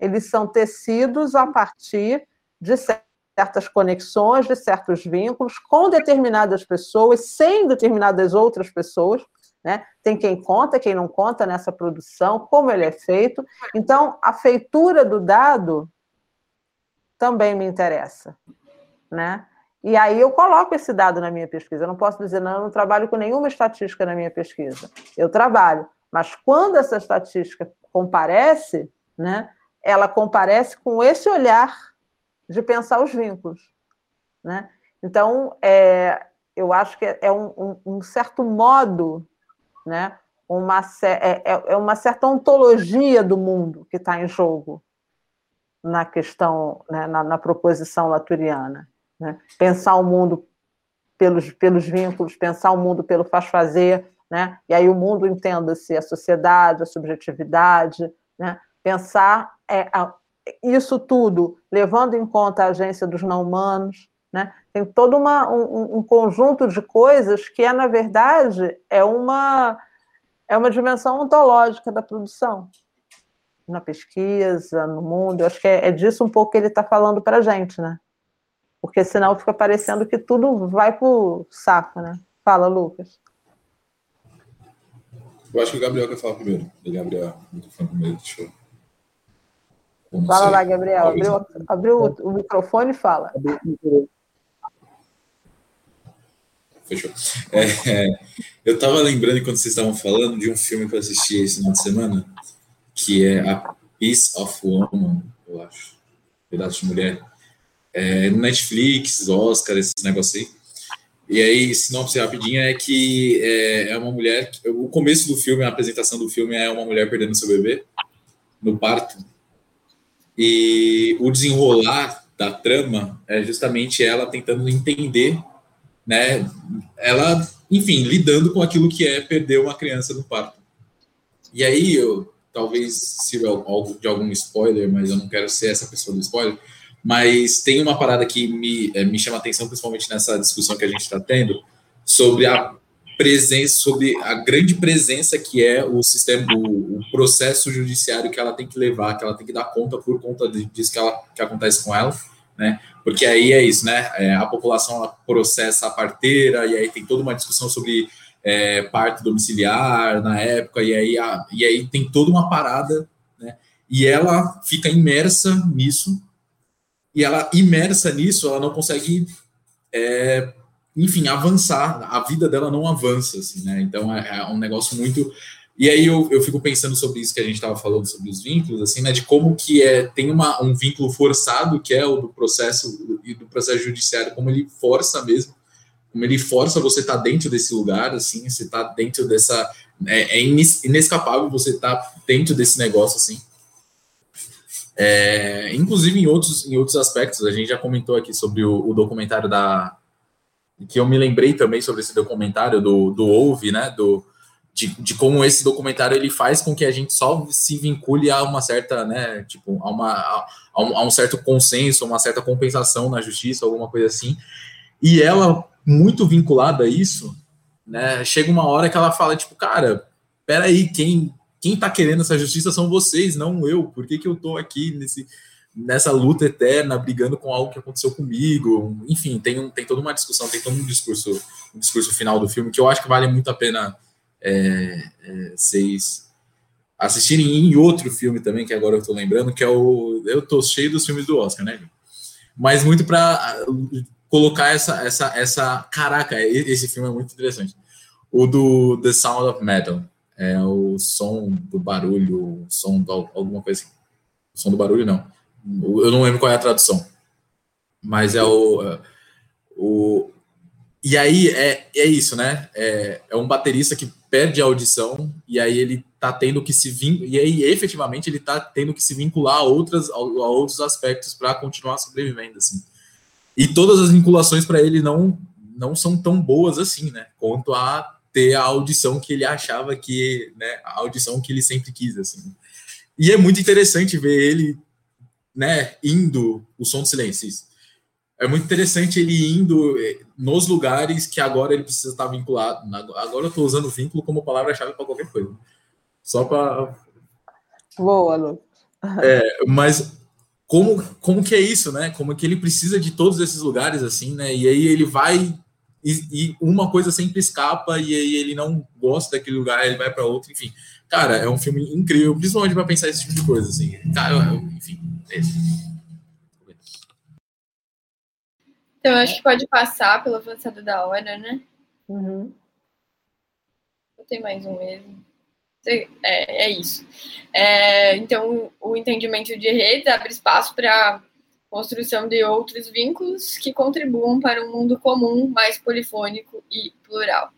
Eles são tecidos a partir de certas conexões, de certos vínculos com determinadas pessoas, sem determinadas outras pessoas, né? Tem quem conta, quem não conta nessa produção, como ele é feito. Então, a feitura do dado também me interessa. Né? E aí eu coloco esse dado na minha pesquisa. Eu não posso dizer, não, eu não trabalho com nenhuma estatística na minha pesquisa. Eu trabalho. Mas quando essa estatística comparece, né, ela comparece com esse olhar de pensar os vínculos. Né? Então, é, eu acho que é um, um, um certo modo né? Uma, é, é, é uma certa ontologia do mundo que está em jogo na questão, né, na, na, proposição laturiana. Né? Pensar o mundo pelos, pelos vínculos, pensar o mundo pelo faz-fazer, né? e aí o mundo entenda-se a sociedade, a subjetividade, né? pensar é, a, isso tudo levando em conta a agência dos não-humanos, né? Tem todo uma, um, um, conjunto de coisas que é, na verdade, é uma, é uma dimensão ontológica da produção. Na pesquisa, no mundo, eu acho que é, é disso um pouco que ele está falando para a gente, né? Porque senão fica parecendo que tudo vai para o saco, né? Fala, Lucas. Eu acho que o Gabriel quer falar primeiro. Ele abriu o microfone primeiro, deixa eu... Fala lá, Gabriel. Abriu, abriu o, o microfone e fala. Fechou. É, é, eu estava lembrando, quando vocês estavam falando, de um filme que eu assisti esse final de semana, que é A Piece of Woman, eu acho. Pedaço de Mulher. É, no Netflix, Oscar, esses negócios aí. E aí, sinopse rapidinha é que é, é uma mulher. O começo do filme, a apresentação do filme é uma mulher perdendo seu bebê no parto. E o desenrolar da trama é justamente ela tentando entender né? Ela, enfim, lidando com aquilo que é perder uma criança no parto. E aí, eu talvez sirva algo de algum spoiler, mas eu não quero ser essa pessoa do spoiler. Mas tem uma parada que me, é, me chama atenção, principalmente nessa discussão que a gente está tendo, sobre a presença, sobre a grande presença que é o sistema, o, o, processo judiciário que ela tem que levar, que ela tem que dar conta por conta disso que, ela, que acontece com ela, né? Porque aí é isso, né? É, a população processa a parteira, e aí tem toda uma discussão sobre é, parto domiciliar na época, e aí, a, e aí tem toda uma parada, né? E ela fica imersa nisso, e ela imersa nisso, ela não consegue, é, enfim, avançar. A vida dela não avança, assim, né? Então é, é um negócio muito. E aí eu, eu fico pensando sobre isso que a gente estava falando sobre os vínculos, assim, né? De como que é tem uma, um vínculo forçado que é o do processo e do processo judiciário, como ele força mesmo, como ele força você estar tá dentro desse lugar, assim, você está dentro dessa é, é inescapável você estar tá dentro desse negócio assim. É, inclusive em outros, em outros aspectos, a gente já comentou aqui sobre o, o, documentário da. que eu me lembrei também sobre esse documentário do, do Ouve, né? Do, de, de como esse documentário ele faz com que a gente só se vincule a uma certa, né? Tipo, a, uma, a, a, um, certo consenso, uma certa compensação na justiça, alguma coisa assim. E ela, muito vinculada a isso, né? Chega uma hora que ela fala, tipo, cara, peraí, quem quem está querendo essa justiça são vocês, não eu. Por que, que eu estou aqui nesse, nessa luta eterna, brigando com algo que aconteceu comigo? Enfim, tem, um, tem toda uma discussão, tem todo um discurso, um discurso final do filme que eu acho que vale muito a pena é, é, vocês assistirem em outro filme também, que agora eu estou lembrando, que é o. Eu estou cheio dos filmes do Oscar, né? Mas muito para colocar essa, essa, essa. Caraca, esse filme é muito interessante. O do The Sound of Metal é o som do barulho, o som do alguma coisa assim. O som do barulho, não. Eu não lembro qual é a tradução. Mas é o. É, o e aí é, é isso, né? É, é um baterista que perde a audição e aí ele tá tendo que se vincular, e aí efetivamente ele tá tendo que se vincular a, outras, a outros aspectos para continuar sobrevivendo, assim. E todas as vinculações para ele não não são tão boas assim, né? Quanto a ter a audição que ele achava que, né, a audição que ele sempre quis, assim. E é muito interessante ver ele, né, indo o som do silêncio. Isso. É muito interessante ele indo eh, nos lugares que agora ele precisa estar vinculado. Agora eu estou usando vínculo como palavra-chave para qualquer coisa. Só para. Boa, Lu. É, mas como, como que é isso, né? Como que ele precisa de todos esses lugares, assim, né? E aí ele vai e, e, uma coisa sempre escapa e aí ele não gosta daquele lugar, ele vai para outro, enfim. Cara, é um filme incrível, principalmente para pensar esse tipo de coisa, assim. Cara, enfim, é isso. Então, acho que pode passar pelo avançado da hora, né? Uhum. Tem mais um mesmo. É, é isso. É, então, o entendimento de redes abre espaço para construção de outros vínculos que contribuam para um mundo comum, mais polifônico e plural.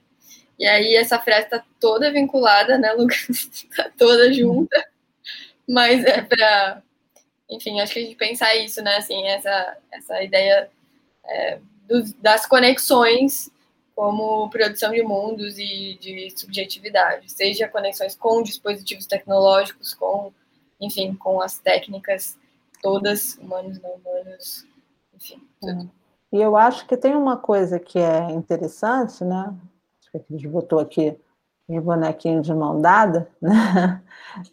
E aí essa frase está toda vinculada, né, Lucas? Está toda junta, mas é para, enfim, acho que a gente pensar isso, né, assim, essa, essa ideia é, dos, das conexões como produção de mundos e de subjetividade, seja conexões com dispositivos tecnológicos, com, enfim, com as técnicas todas, humanos, não humanos, enfim, tudo. E eu acho que tem uma coisa que é interessante, né? Acho que a gente botou aqui os bonequinhos de mão dada, né?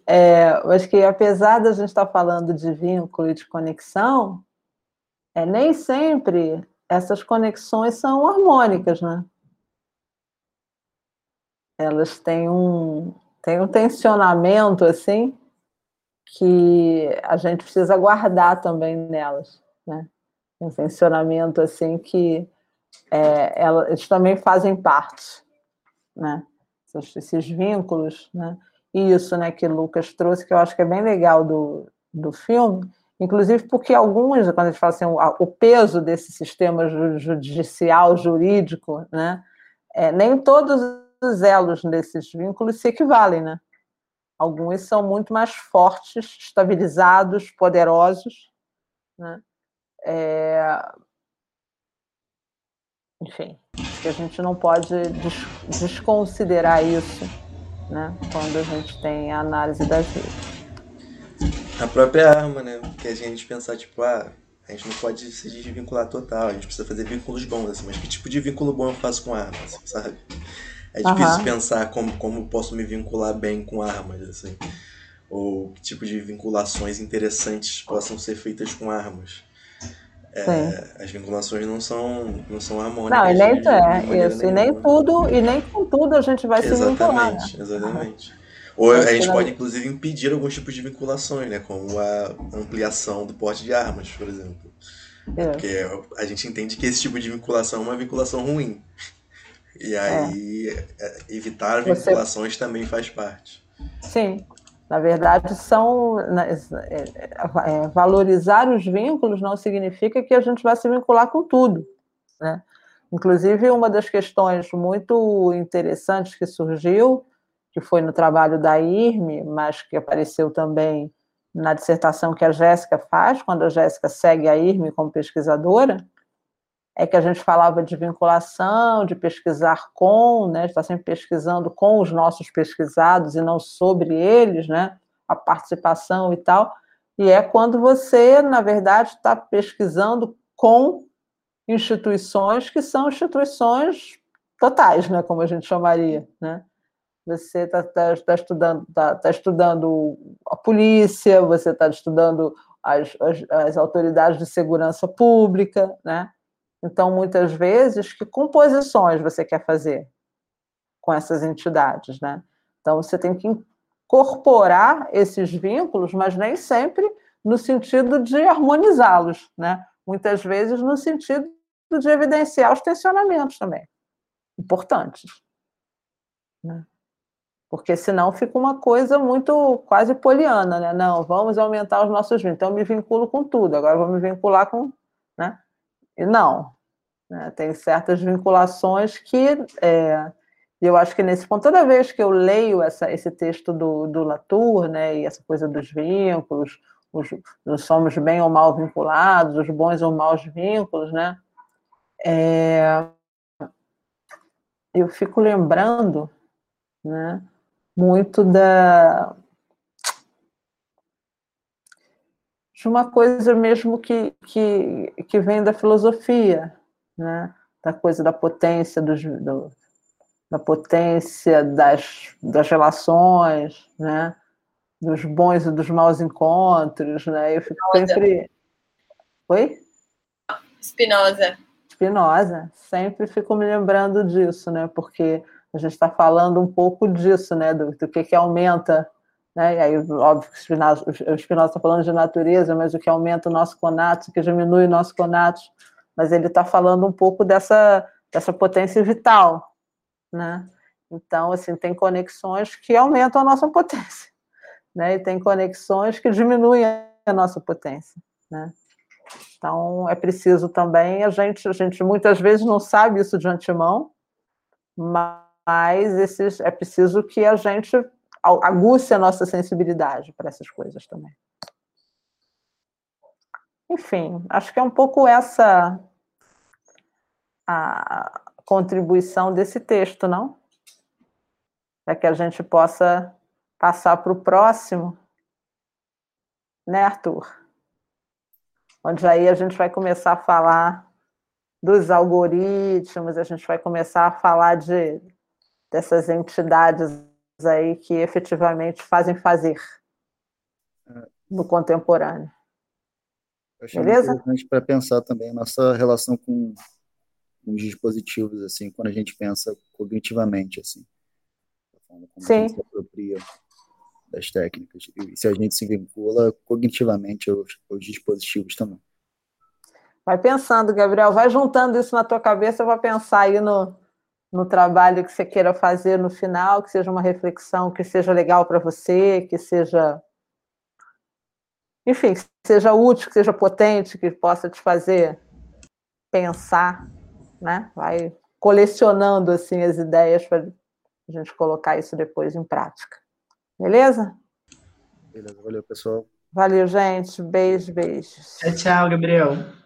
É, acho que apesar da gente estar falando de vínculo e de conexão, é, nem sempre essas conexões são harmônicas, né? Elas têm um, têm um tensionamento, assim, que a gente precisa guardar também nelas, né? Um funcionamento assim que é, elas também fazem parte, né? Esses, esses vínculos, né? E isso, né, que Lucas trouxe, que eu acho que é bem legal do, do filme, inclusive porque alguns, quando a gente fala assim, o, peso desse sistema judicial, jurídico, né? É, nem todos os elos desses vínculos se equivalem, né? Alguns são muito mais fortes, estabilizados, poderosos. Né? É... Enfim, que a gente não pode des desconsiderar isso né? quando a gente tem a análise das redes. A própria arma, né? Que a gente pensar, tipo, ah, a gente não pode se desvincular total, a gente precisa fazer vínculos bons, assim, mas que tipo de vínculo bom eu faço com arma, assim, sabe? É difícil uhum. pensar como, como posso me vincular bem com armas, assim. Ou que tipo de vinculações interessantes possam ser feitas com armas. É, as vinculações não são, não são harmônicas. Não, e nem, de, é, isso, e nem tudo, e nem com tudo a gente vai exatamente, se vincular. Né? Exatamente, Ou a gente pode, inclusive, impedir alguns tipos de vinculações, né? Como a ampliação do porte de armas, por exemplo. É. Porque a gente entende que esse tipo de vinculação é uma vinculação ruim. E aí, é, evitar Você- vinculações também faz parte. Sim, na verdade, são né, é, é, valorizar os vínculos não significa que a gente vai se vincular com tudo. Né? Inclusive, uma das questões muito interessantes que surgiu, que foi no trabalho da IRME, mas que apareceu também na dissertação que a Jéssica faz, quando a Jéssica segue a IRME como pesquisadora, é que a gente falava de vinculação, de pesquisar com, né, está sempre pesquisando com os nossos pesquisados e não sobre eles, né, a participação e tal, e é quando você, na verdade, está pesquisando com instituições que são instituições totais, né, como a gente chamaria, né? Você está tá, tá estudando, tá, tá estudando a polícia, você está estudando as, as, as autoridades de segurança pública, né? Então, muitas vezes, que composições você quer fazer com essas entidades, né? Então, você tem que incorporar esses vínculos, mas nem sempre no sentido de harmonizá-los, né? Muitas vezes no sentido de evidenciar os tensionamentos também, importantes. Né? Porque senão fica uma coisa muito quase poliana, né? Não, vamos aumentar os nossos vínculos. Então, eu me vinculo com tudo, agora vou me vincular com. Né? E não. Né? Tem certas vinculações que. É, eu acho que nesse ponto, toda vez que eu leio essa, esse texto do, do Latour, né, e essa coisa dos vínculos, os, nós somos bem ou mal vinculados, os bons ou maus vínculos, né? É, eu fico lembrando, né, muito da de uma coisa mesmo que, que, que vem da filosofia, né? da coisa da potência dos, do, da potência das, das relações, né? dos bons e dos maus encontros, né? Eu fico Spinoza. sempre. Oi? Spinoza. Spinoza, sempre fico me lembrando disso, né? Porque a gente está falando um pouco disso, né? Do, do que, que aumenta, né? E aí, óbvio que o Spinoza está falando de natureza, mas o que aumenta o nosso conato, o que diminui o nosso conato, mas ele está falando um pouco dessa, dessa potência vital, né? Então, assim, tem conexões que aumentam a nossa potência, né? E tem conexões que diminuem a nossa potência, né? Então, é preciso também, a gente, a gente muitas vezes não sabe isso de antemão, mas esses, é preciso que a gente aguce a nossa sensibilidade para essas coisas também. Enfim, acho que é um pouco essa a contribuição desse texto, não? Para que a gente possa passar para o próximo, né, Arthur? Onde aí a gente vai começar a falar dos algoritmos, a gente vai começar a falar de dessas entidades aí que efetivamente fazem fazer no contemporâneo. Eu achei Beleza? interessante para pensar também a nossa relação com os dispositivos, assim, quando a gente pensa cognitivamente, assim, como a Sim. gente se apropria das técnicas. E se a gente se vincula cognitivamente aos, aos dispositivos também. Vai pensando, Gabriel, vai juntando isso na tua cabeça para pensar aí no, no trabalho que você queira fazer no final, que seja uma reflexão que seja legal para você, que seja. Enfim, que seja útil, que seja potente, que possa te fazer pensar, né? Vai colecionando assim as ideias para a gente colocar isso depois em prática. Beleza? Beleza, valeu, pessoal. Valeu, gente. Beijo, beijos. Tchau, tchau, Gabriel.